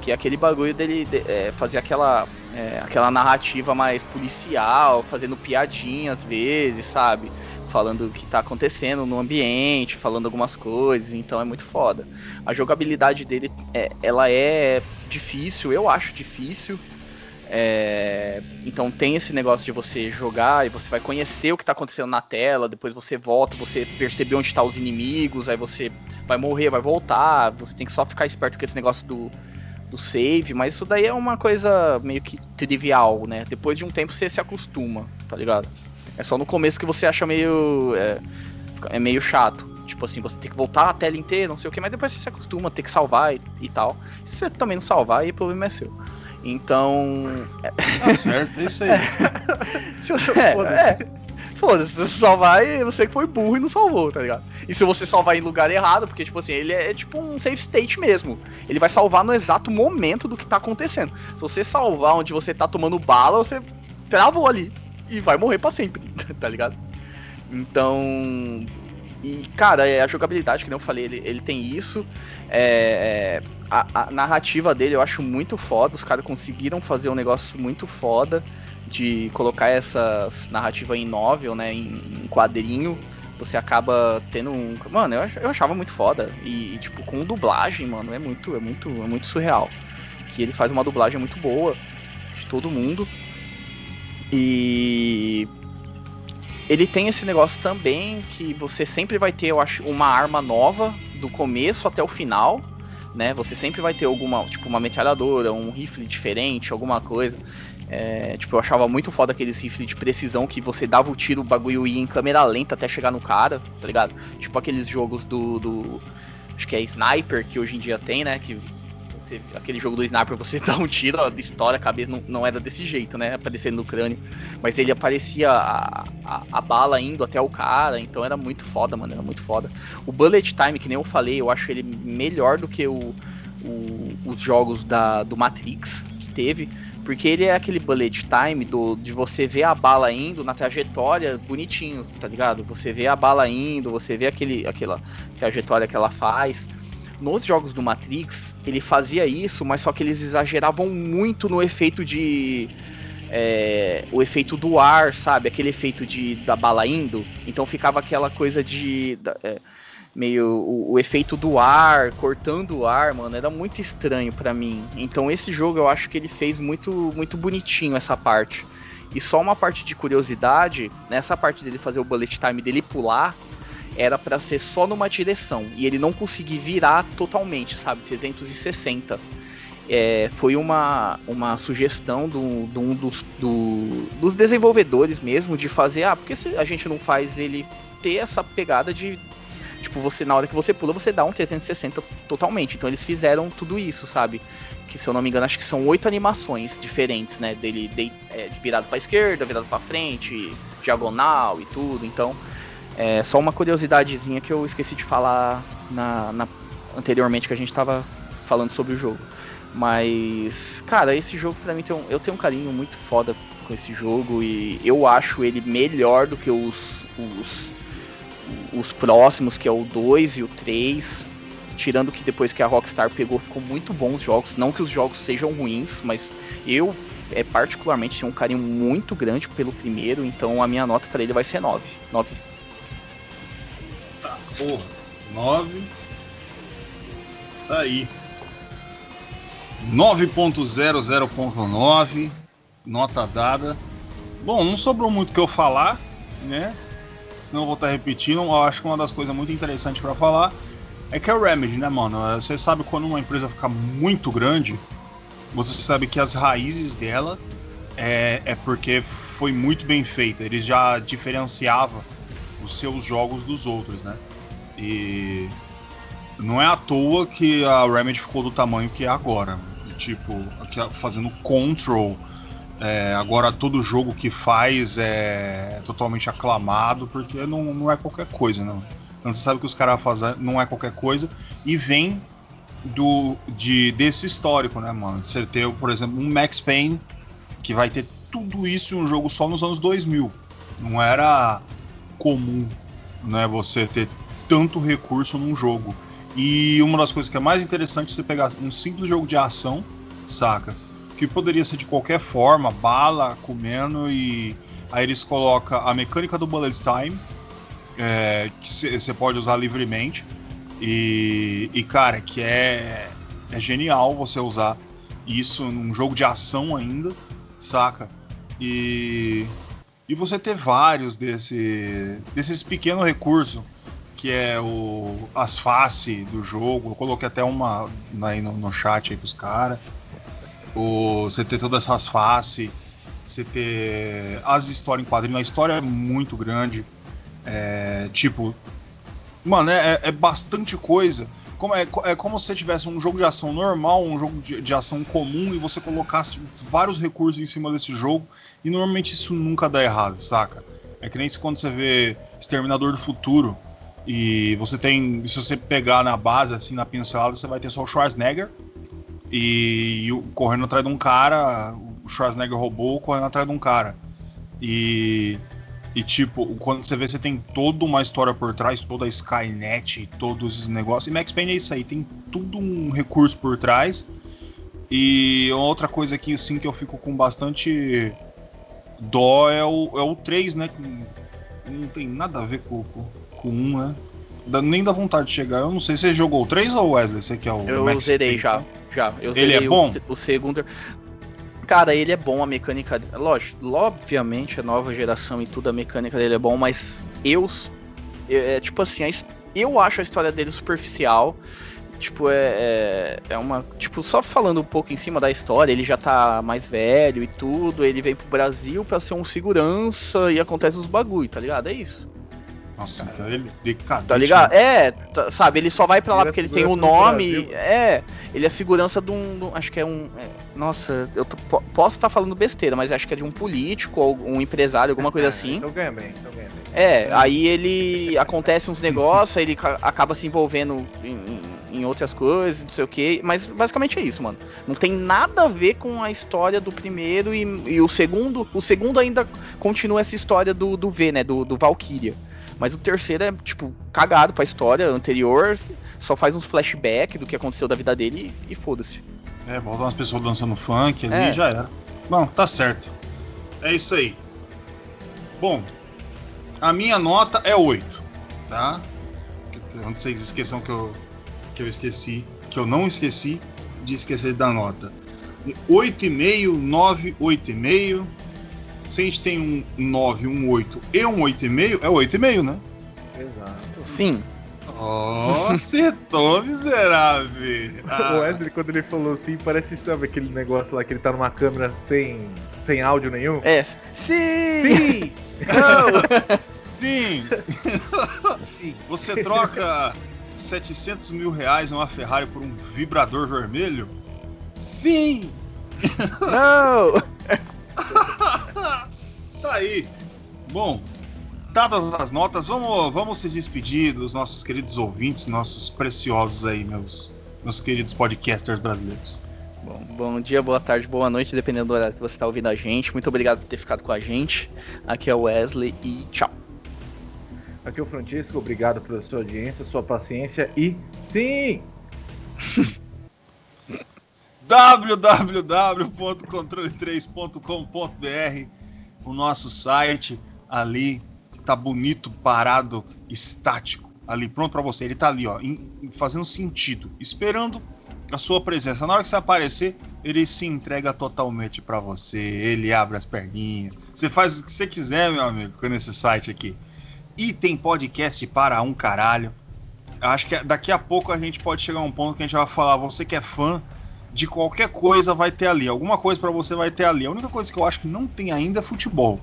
que é aquele bagulho dele de, é, fazer aquela, é, aquela narrativa mais policial, fazendo piadinha às vezes, sabe? Falando o que tá acontecendo no ambiente, falando algumas coisas, então é muito foda. A jogabilidade dele, é, ela é difícil, eu acho difícil. É, então tem esse negócio de você jogar e você vai conhecer o que está acontecendo na tela, depois você volta, você percebe onde estão tá os inimigos, aí você vai morrer, vai voltar, você tem que só ficar esperto com esse negócio do, do save, mas isso daí é uma coisa meio que trivial, né? Depois de um tempo você se acostuma, tá ligado? É só no começo que você acha meio. É, é meio chato. Tipo assim, você tem que voltar a tela inteira, não sei o que, mas depois você se acostuma, tem que salvar e, e tal. Se você também não salvar, aí o problema é seu. Então. Tá certo, é isso aí. <laughs> é, é. Foda-se, você salvar e você que foi burro e não salvou, tá ligado? E se você salvar em lugar errado, porque, tipo assim, ele é, é tipo um save state mesmo. Ele vai salvar no exato momento do que tá acontecendo. Se você salvar onde você tá tomando bala, você travou ali. E vai morrer para sempre, <laughs> tá ligado? Então. E, cara, é a jogabilidade, que nem eu falei, ele, ele tem isso. É, é, a, a, narrativa dele eu acho muito foda. Os caras conseguiram fazer um negócio muito foda de colocar essas narrativa em novel, né? Em, em quadrinho. Você acaba tendo um. Mano, eu, eu achava muito foda. E, e, tipo, com dublagem, mano, é muito, é muito, é muito surreal. Que ele faz uma dublagem muito boa de todo mundo. E ele tem esse negócio também que você sempre vai ter, eu acho, uma arma nova do começo até o final, né? Você sempre vai ter alguma, tipo, uma metralhadora, um rifle diferente, alguma coisa. É, tipo, eu achava muito foda aqueles rifles de precisão que você dava o tiro, o bagulho ia em câmera lenta até chegar no cara, tá ligado? Tipo aqueles jogos do, do acho que é Sniper que hoje em dia tem, né? Que você, aquele jogo do Sniper, você <laughs> dá um tiro, estoura a cabeça, não, não era desse jeito, né? Aparecendo no crânio. Mas ele aparecia a, a, a, bala indo até o cara, então era muito foda, mano, era muito foda. O Bullet Time, que nem eu falei, eu acho ele melhor do que o, o, os jogos da, do Matrix que teve. Porque ele é aquele bullet time do, de você ver a bala indo na trajetória bonitinho, tá ligado? Você vê a bala indo, você vê aquele, aquela trajetória que ela faz. Nos jogos do Matrix, ele fazia isso, mas só que eles exageravam muito no efeito de. É, o efeito do ar, sabe? Aquele efeito de da bala indo. Então ficava aquela coisa de. É, meio o, o, efeito do ar, cortando o ar, mano, era muito estranho para mim. Então esse jogo eu acho que ele fez muito muito bonitinho essa parte. E só uma parte de curiosidade, nessa parte dele fazer o bullet time dele pular, era para ser só numa direção e ele não conseguir virar totalmente, sabe? 360. É, foi uma, uma sugestão do, do um dos, do, dos desenvolvedores mesmo de fazer, ah, porque a gente não faz ele ter essa pegada de tipo, você na hora que você pula, você dá um 360 totalmente. Então eles fizeram tudo isso, sabe? Que se eu não me engano, acho que são oito animações diferentes, né? Dele de, é, virado para esquerda, virado para frente, diagonal e tudo. Então, é só uma curiosidadezinha que eu esqueci de falar na, na anteriormente que a gente tava falando sobre o jogo. Mas, cara, esse jogo pra mim tem um, eu tenho um carinho muito foda com esse jogo e eu acho ele melhor do que os, os, os próximos, que é o 2 e o 3. Tirando que depois que a Rockstar pegou, ficou muito bons os jogos. Não que os jogos sejam ruins, mas eu é, particularmente tenho um carinho muito grande pelo primeiro, então a minha nota para ele vai ser 9. 9 Porra, 9. Tá aí. 9.00.9. Nota dada. Bom, não sobrou muito que eu falar, né? Senão vou estar repetindo. Eu acho que uma das coisas muito interessantes para falar é que é o Remedy, né, mano? Você sabe quando uma empresa fica muito grande, você sabe que as raízes dela é, é porque foi muito bem feita. Eles já diferenciavam os seus jogos dos outros, né? E não é à toa que a Remedy ficou do tamanho que é agora. Tipo, fazendo Control. É, agora todo jogo que faz é totalmente aclamado, porque não, não é qualquer coisa, não. Então você sabe que os caras fazem não é qualquer coisa e vem do de desse histórico, né, mano? Você ter, por exemplo, um Max Payne que vai ter tudo isso em um jogo só nos anos 2000. Não era comum, né, você ter tanto recurso num jogo. E uma das coisas que é mais interessante é você pegar um simples jogo de ação, saca? Que poderia ser de qualquer forma, bala, comendo, e aí eles colocam a mecânica do bullet time, é, que você pode usar livremente, e, e, cara, que é, é genial você usar isso num jogo de ação ainda, saca? E, e você ter vários desse, desses pequenos recursos que é o as faces do jogo. Eu coloquei até uma aí no, no chat aí pros caras. Você ter todas essas faces, você ter as histórias em quadrinho. A história é muito grande. É, tipo, mano, é, é bastante coisa. Como, é, é como se você tivesse um jogo de ação normal, um jogo de, de ação comum, e você colocasse vários recursos em cima desse jogo. E normalmente isso nunca dá errado, saca? É que nem quando você vê Exterminador do Futuro e você tem. Se você pegar na base, assim, na pincelada, você vai ter só o Schwarzenegger e, e correndo atrás de um cara. O Schwarzenegger roubou correndo atrás de um cara. E. E tipo, quando você vê, você tem toda uma história por trás, toda a Skynet, todos esses negócios. E Max Payne é isso aí, tem tudo um recurso por trás. E outra coisa aqui, assim, que eu fico com bastante dó é o, é o 3, né? Não tem nada a ver com, com, com o 1, né? Nem dá vontade de chegar. Eu não sei, você jogou o 3 ou o Wesley? Esse aqui é o Eu Max zerei já, já. Eu Ele é bom? O, o segundo. Cara, ele é bom, a mecânica. Lógico, obviamente a nova geração e tudo, a mecânica dele é bom, mas eu. É, é, tipo assim, eu acho a história dele superficial. Tipo, é, é, é uma. Tipo, só falando um pouco em cima da história, ele já tá mais velho e tudo. Ele vem pro Brasil pra ser um segurança e acontece os bagulho, tá ligado? É isso. Nossa, então ele decadente. Tá ligado? né? É, tá- sabe, ele só vai pra lá Ele é porque ele tem o segurança do nome. Brasil. É, ele é segurança de um. de um- acho que é um. é, nossa, eu tô- po- posso estar falando besteira, mas acho que é de um político ou um empresário, alguma coisa É, assim. Então ganha bem, então ganha bem. É, aí ele <laughs> acontece uns negócios, aí ele ca- acaba se envolvendo em, em- em outras coisas, não sei o que, mas basicamente é isso, mano. Não tem nada a ver com a história do primeiro e, e o segundo. O segundo ainda continua essa história do, do V, né? Do, do Valkyria. Mas o terceiro é, tipo, cagado pra história anterior, só faz uns flashbacks do que aconteceu da vida dele e, e foda-se. É, volta umas pessoas dançando funk ali É. e já era. Bom, tá certo. É isso aí. Bom, a minha nota é 8, tá? Antes vocês esqueçam que eu, que eu esqueci, que eu não esqueci de esquecer da nota. 8,5, 9, 8,5. Se a gente tem um 9, um 8 e um 8,5, é 8,5, né? Exato. Sim. Oh, <laughs> acertou, miserável! Ah. <laughs> O Wesley, quando ele falou assim, parece, sabe, aquele negócio lá que ele tá numa câmera sem, sem áudio nenhum? É. Sim! Sim! Não! Sim! Sim. <laughs> Você troca 700 mil reais em uma Ferrari por um vibrador vermelho? Sim! Não! <laughs> tá aí. Bom, dadas as notas, vamos, vamos se despedir dos nossos queridos ouvintes, nossos preciosos aí, meus, meus queridos podcasters brasileiros. Bom, bom dia, boa tarde, boa noite, dependendo do horário que você está ouvindo a gente. Muito obrigado por ter ficado com a gente. Aqui é o Wesley e tchau. Aqui é o Francisco, obrigado pela sua audiência, sua paciência e sim! <laughs> www.controle3.com.br O nosso site ali tá bonito, parado, estático, ali pronto para você. Ele tá ali, ó, em- fazendo sentido, esperando a sua presença. Na hora que você aparecer, ele se entrega totalmente para você. Ele abre as perninhas. Você faz o que você quiser, meu amigo, com esse site aqui. E tem podcast para um caralho. Acho que daqui a pouco a gente pode chegar a um ponto que a gente vai falar, você que é fã de qualquer coisa vai ter ali. Alguma coisa pra você vai ter ali. A única coisa que eu acho que não tem ainda é futebol.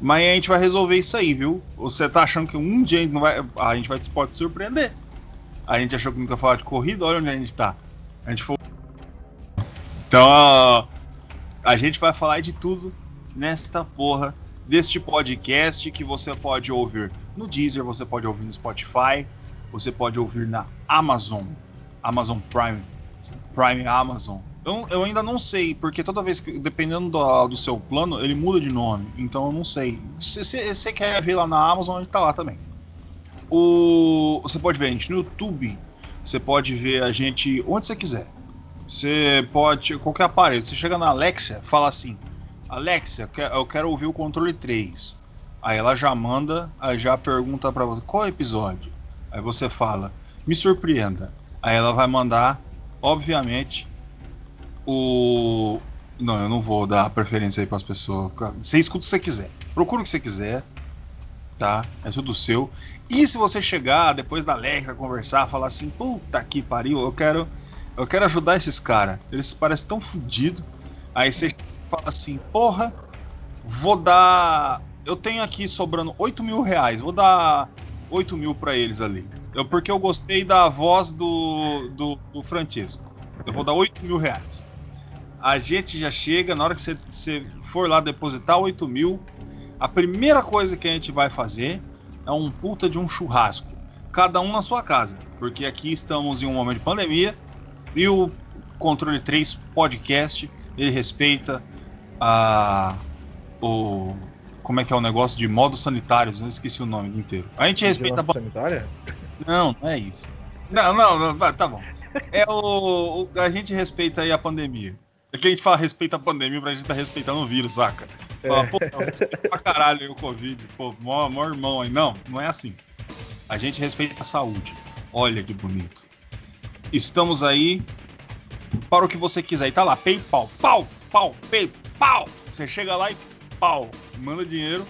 Mas a gente vai resolver isso aí, viu? Você tá achando que um dia a gente, não vai, a gente vai, pode surpreender. A gente achou que nunca ia falar de corrida, olha onde a gente tá. A gente foi. Então, a gente vai falar de tudo nesta porra deste podcast que você pode ouvir no Deezer, você pode ouvir no Spotify, você pode ouvir na Amazon, Amazon Prime, Prime Amazon. Eu, eu ainda não sei, porque toda vez que, dependendo do, do seu plano, ele muda de nome. Então eu não sei. Se você quer ver lá na Amazon, ele tá lá também. O, você pode ver a gente no YouTube. Você pode ver a gente onde você quiser. Você pode. Qualquer aparelho. Você chega na Alexia, fala assim: Alexia, eu quero ouvir o controle 3. Aí ela já manda, aí já pergunta pra você qual episódio. Aí você fala, me surpreenda. Aí ela vai mandar, obviamente, o. Não, eu não vou dar preferência aí pras pessoas. Você escuta o que você quiser. Procura o que você quiser. tá? É tudo seu. E se você chegar depois da Alexa conversar, falar assim, puta que pariu, eu quero, eu quero ajudar esses caras. Eles parecem tão fodidos. Aí você fala assim, porra, vou dar. Eu tenho aqui sobrando 8 mil reais, vou dar 8 mil pra eles ali. Eu, porque eu gostei da voz do, do, do Francesco. Eu vou dar 8 mil reais. A gente já chega, na hora que você, for lá depositar 8 mil, a primeira coisa que a gente vai fazer é um puta de um churrasco. Cada um na sua casa. Porque aqui estamos em um momento de pandemia e o Controle 3 Podcast ele respeita a. O, como é que é o negócio de modos sanitários? Eu esqueci o nome inteiro. A gente respeita. Vigilância sanitária? Não, não é isso. Não, não, não tá, tá bom. É o, o- A gente respeita aí a pandemia. É que a gente fala respeita a pandemia pra gente tá respeitando o vírus, saca? Fala, É. pô, não, respeita pra caralho aí o Covid. Pô, mó, mó irmão aí. Não, não é assim. A gente respeita a saúde. Olha que bonito. Estamos aí para o que você quiser. E tá lá, PayPal, pau, pau, PayPal. Você chega lá e pau, manda dinheiro.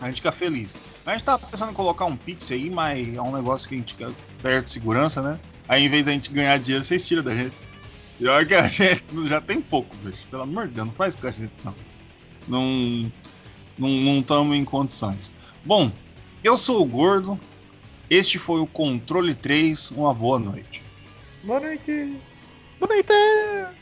A gente fica feliz. A gente tá pensando em colocar um Pix aí, mas é um negócio que a gente quer perto de segurança, né? Aí em vez da gente ganhar dinheiro, vocês tiram da gente. E olha que a <laughs> gente já tem pouco, bicho. Pelo amor de Deus, não faz com a gente, não. Não não estamos em condições. Bom, eu sou o Gordo. Este foi o Controle 3. Uma boa noite. Boa noite. Boa noite!